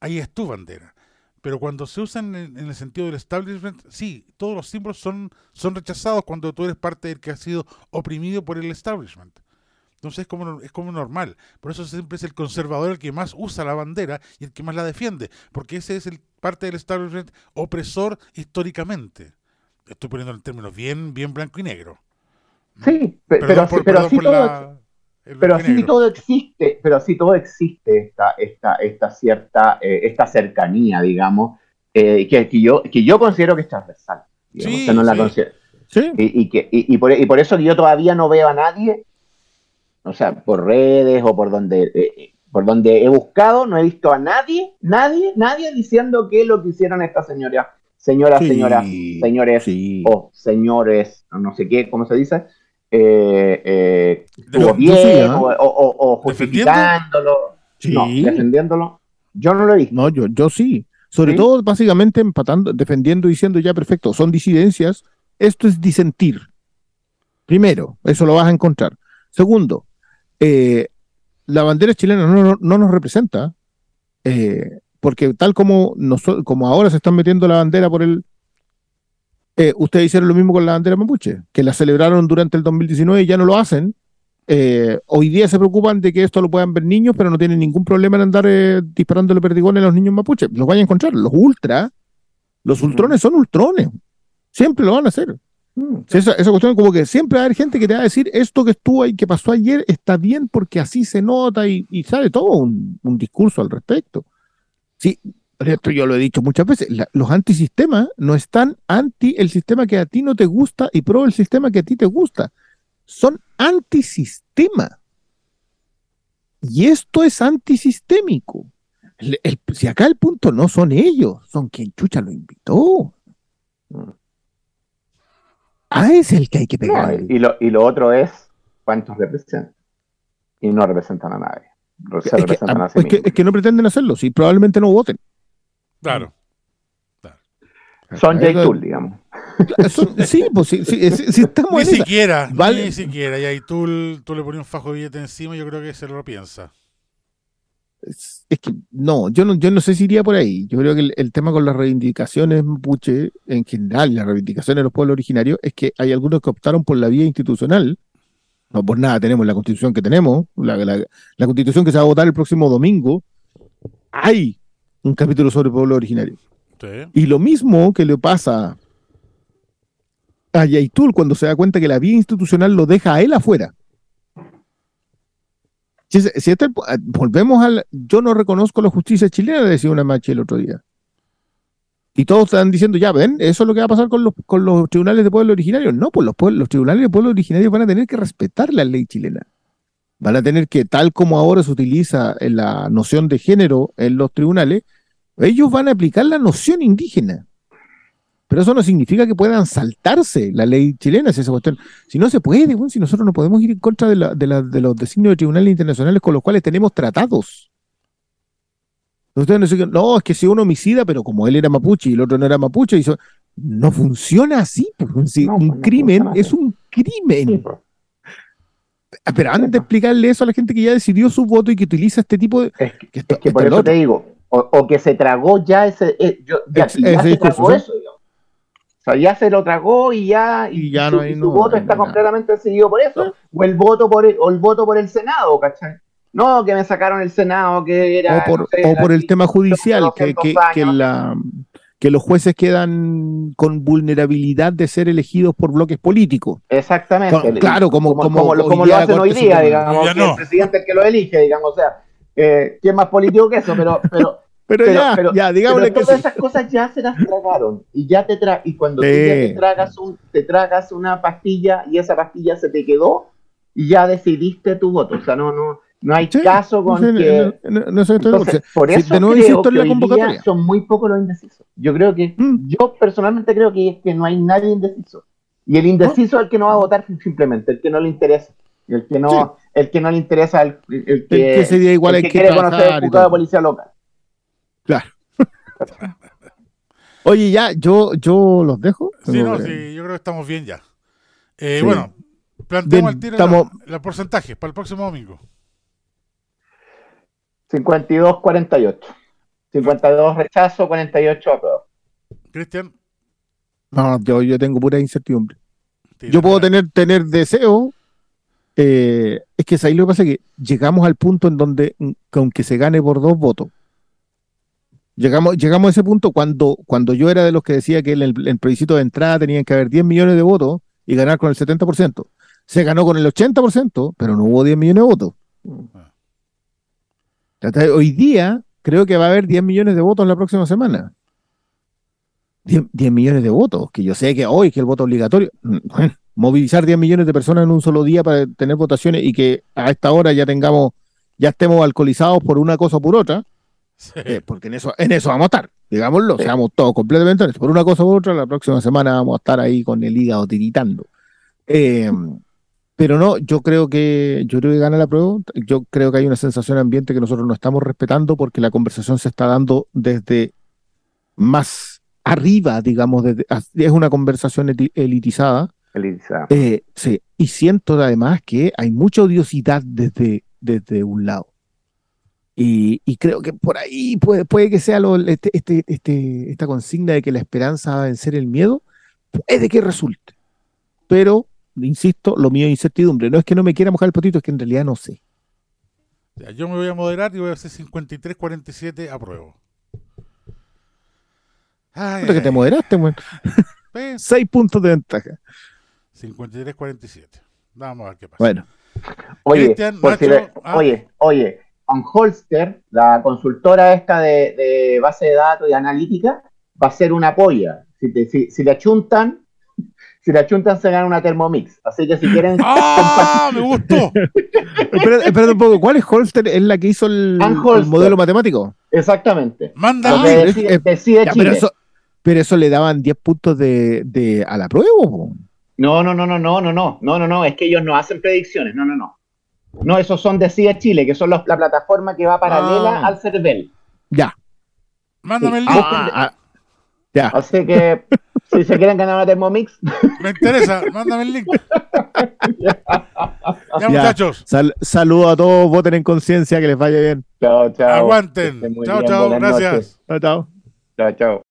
ahí es tu bandera. Pero cuando se usan en, en el sentido del establishment, sí, todos los símbolos son, son rechazados cuando tú eres parte del que ha sido oprimido por el establishment. Entonces es como, es como normal. Por eso siempre es el conservador el que más usa la bandera y el que más la defiende. Porque ese es el parte del establishment opresor históricamente. Estoy poniendo en términos bien, bien blanco y negro. Sí, Perdón pero, por- sí- pero perdón sí por todo, la- pero blanco y sí negro. todo existe, pero sí todo existe esta, esta, esta cierta, eh, esta cercanía, digamos, eh, que, que yo, que yo considero que es transversal. digamos, Sí, o sea, no la sí. considero- Sí, y, y que, y, y por, y por eso que yo todavía no veo a nadie, o sea, por redes o por donde, eh, eh, por donde he buscado, no he visto a nadie, nadie, nadie diciendo que lo que hicieron estas señoras, señoras, Sí, señoras, señores sí. o señores, no sé qué, ¿cómo se dice? Eh, eh, o, o- o ¿Defendiendo? justificándolo. Sí. No, defendiéndolo. Yo no lo he visto. No, yo, yo sí. Sobre ¿Sí? todo, básicamente, empatando, defendiendo, diciendo ya perfecto, son disidencias. Esto es disentir. Primero, eso lo vas a encontrar. Segundo, eh, la bandera chilena no, no- no nos representa, eh, porque tal como, noso- como ahora se están metiendo la bandera por el... eh, ustedes hicieron lo mismo con la bandera mapuche, que la celebraron durante el 2019 y ya no lo hacen. Hoy día se preocupan de que esto lo puedan ver niños, pero no tienen ningún problema en andar eh, disparándole perdigones a los niños mapuches. Los vayan a encontrar. Los ultra, los ultrones son ultrones. Siempre lo van a hacer. Mm. Sí, esa, esa cuestión como que siempre va a haber gente que te va a decir esto que estuvo ahí, que pasó ayer, está bien porque así se nota y, y sale todo un, un discurso al respecto. Sí, esto yo lo he dicho muchas veces, la- los antisistemas no están anti el sistema que a ti no te gusta y pro el sistema que a ti te gusta. Son antisistema. Y esto es antisistémico. El- el- si acá el punto no son ellos, son quien chucha lo invitó. Mm. Ah, es el que hay que No, pegar. y, lo, y lo otro es cuántos representan. Y no representan a nadie. Se Es que, representan ah, a sí es que- mismos. es que no pretenden hacerlo, sí, probablemente no voten. Claro. Son Eso- J-Tool, digamos. eso- sí, pues sí, sí, sí, sí estamos Ni en siquiera, Vale. ni siquiera. Y ahí tú, tú le pones un fajo de billete encima yo creo que se lo piensa. Es, que no, yo no, yo no sé si iría por ahí. Yo creo que el, el tema con las reivindicaciones mapuche, en general, las reivindicaciones de los pueblos originarios, es que hay algunos que optaron por la vía institucional. No por nada tenemos la constitución que tenemos, la, la- la constitución que se va a votar el próximo domingo. Hay un capítulo sobre pueblos originarios. Sí. Y lo mismo que le pasa a Yaitul cuando se da cuenta que la vía institucional lo deja a él afuera. Si, es- si este- volvemos al. Yo no reconozco la justicia chilena, decía una machi el otro día. Y todos están diciendo, ya ven, eso es lo que va a pasar con los, con los tribunales de pueblo originario. No, pues los, los tribunales de pueblo originario van a tener que respetar la ley chilena. Van a tener que, tal como ahora se utiliza en la noción de género en los tribunales, ellos van a aplicar la noción indígena. Pero eso no significa que puedan saltarse la ley chilena, si esa cuestión. Si no se puede, bueno, si nosotros no podemos ir en contra de, la- de la- de los designios de tribunales internacionales con los cuales tenemos tratados. Ustedes no dicen, no, es que si uno homicida, pero como él era mapuche y el otro no era mapuche, hizo... no funciona así. pues, si No, un no crimen es un crimen. Sí, pues. Pero antes de pues. explicarle eso a la gente que ya decidió su voto y que utiliza este tipo de... Es que, que esto- es que esto por es eso te digo, o, o que se tragó ya ese, eh, yo- ya, ese se discurso, tragó ¿no? eso. O sea, ya se lo tragó y ya, Y ya su, no hay- y su no, voto no está nada. completamente decidido por eso. O el voto por el, o el voto por el Senado, ¿cachai? No, que me sacaron el Senado, que era. o por, no sé, o por el tema judicial, que, 200 que, que la, que los jueces quedan con vulnerabilidad de ser elegidos por bloques políticos. Exactmente. Con- claro, como- como como, lo- como hacen hoy día, digamos, que el presidente es el que lo elige, digamos, o sea, eh, ¿quién más político que eso? Pero, pero, Pero, Pero- ya, pero- ya, digámosle pero que todas sí. esas cosas ya se las tragaron y ya te tra y cuando tú Sí. ya te tragas un te tragas una pastilla y esa pastilla se te quedó y ya decidiste tu voto, o sea, no no no hay Sí, caso con no que no- no- entonces, por eso de nuevo creo insisto en que la hoy día convocatoria. son muy pocos los indecisos. Yo creo que Mm. yo personalmente creo que es que no hay nadie indeciso. Y el indeciso es el que no va a votar simplemente, el que no le interesa. El que no, el que no le interesa, el, el que, El que ese día igual el que que quiere conocer el de policía local. Claro. Oye, ya, yo, yo los dejo. Sí, no, sí, yo creo que estamos bien ya. Eh, Sí. Bueno, planteamos al tiro estamos- la- los porcentajes para el próximo domingo. 52-48. 52 rechazo, 48 apruebo. Cristian. No, yo, yo tengo pura incertidumbre. tira. Yo puedo tener, tener deseo. eh, es que ahí lo que pasa es que llegamos al punto en donde, mm, que aunque se gane por dos votos, llegamos, llegamos a ese punto cuando, cuando yo era de los que decía que en el, el plebiscito de entrada tenían que haber 10 millones de votos y ganar con el 70%. Se ganó con el 80%, pero no hubo 10 millones de votos. Entonces, Hoy día creo que va a haber 10 millones de votos la próxima semana. 10, 10 millones de votos, que yo sé que hoy que el voto obligatorio, mm, bueno, movilizar 10 millones de personas en un solo día para tener votaciones y que a esta hora ya tengamos, ya estemos alcoholizados por una cosa o por otra, Sí. eh, porque en eso, en eso vamos a estar, digámoslo, Sí. seamos todos completamente honestos. Por una cosa u otra, la próxima semana vamos a estar ahí con el hígado tiritando. Eh, pero no, yo creo que, yo creo que gana la prueba. Yo creo que hay una sensación ambiente que nosotros no estamos respetando porque la conversación se está dando desde más arriba, digamos, desde- es una conversación elitizada. elitizada. Eh, sí, y siento además que hay mucha odiosidad desde, desde un lado. Y, y creo que por ahí puede, puede que sea lo- este, este, este- esta consigna de que la esperanza va a vencer el miedo, puede que resulte. Pero, insisto, lo mío es incertidumbre. No es que no me quiera mojar el potito, es que en realidad no sé. Ya, yo me voy a moderar y voy a hacer 53-47 apruebo. Ay, Puta que te moderaste, weón. Seis puntos de ventaja. 53-47. Vamos a ver qué pasa. Bueno, Oye, si le- ah. oye, oye, Van Holster, la consultora esta de, de base de datos y analítica, va a ser una polla. Si, te- si, si le achuntan, si le achuntan se gana una Thermomix. Así que si quieren ¡Ah! ¡Me gustó! espera, espérate un poco. ¿Cuál es Holster? ¿Es la que hizo el, modelo matemático? Exactamente. Manda decide, eh, decide Ya, Chile. pero eso, pero eso le daban 10 puntos de, de- a la prueba. po. No, no, no, no, no, no, no, no, no, no, es que ellos no hacen predicciones, no, no, no. No, esos son Decide Chile, que son los- la plataforma que va paralela Ah. al CERVEL. Ya. Mándame el link. Ah, ah, ya. Así que si se quieren ganar una Thermomix, Me interesa. Mándame el link. Ya, Ya. muchachos. Sal- saludos a todos, voten en conciencia, que les vaya bien. chao, chao. Aguanten. Chao, bien, chao. Gracias. noches. Chao, chao. Chao, chao.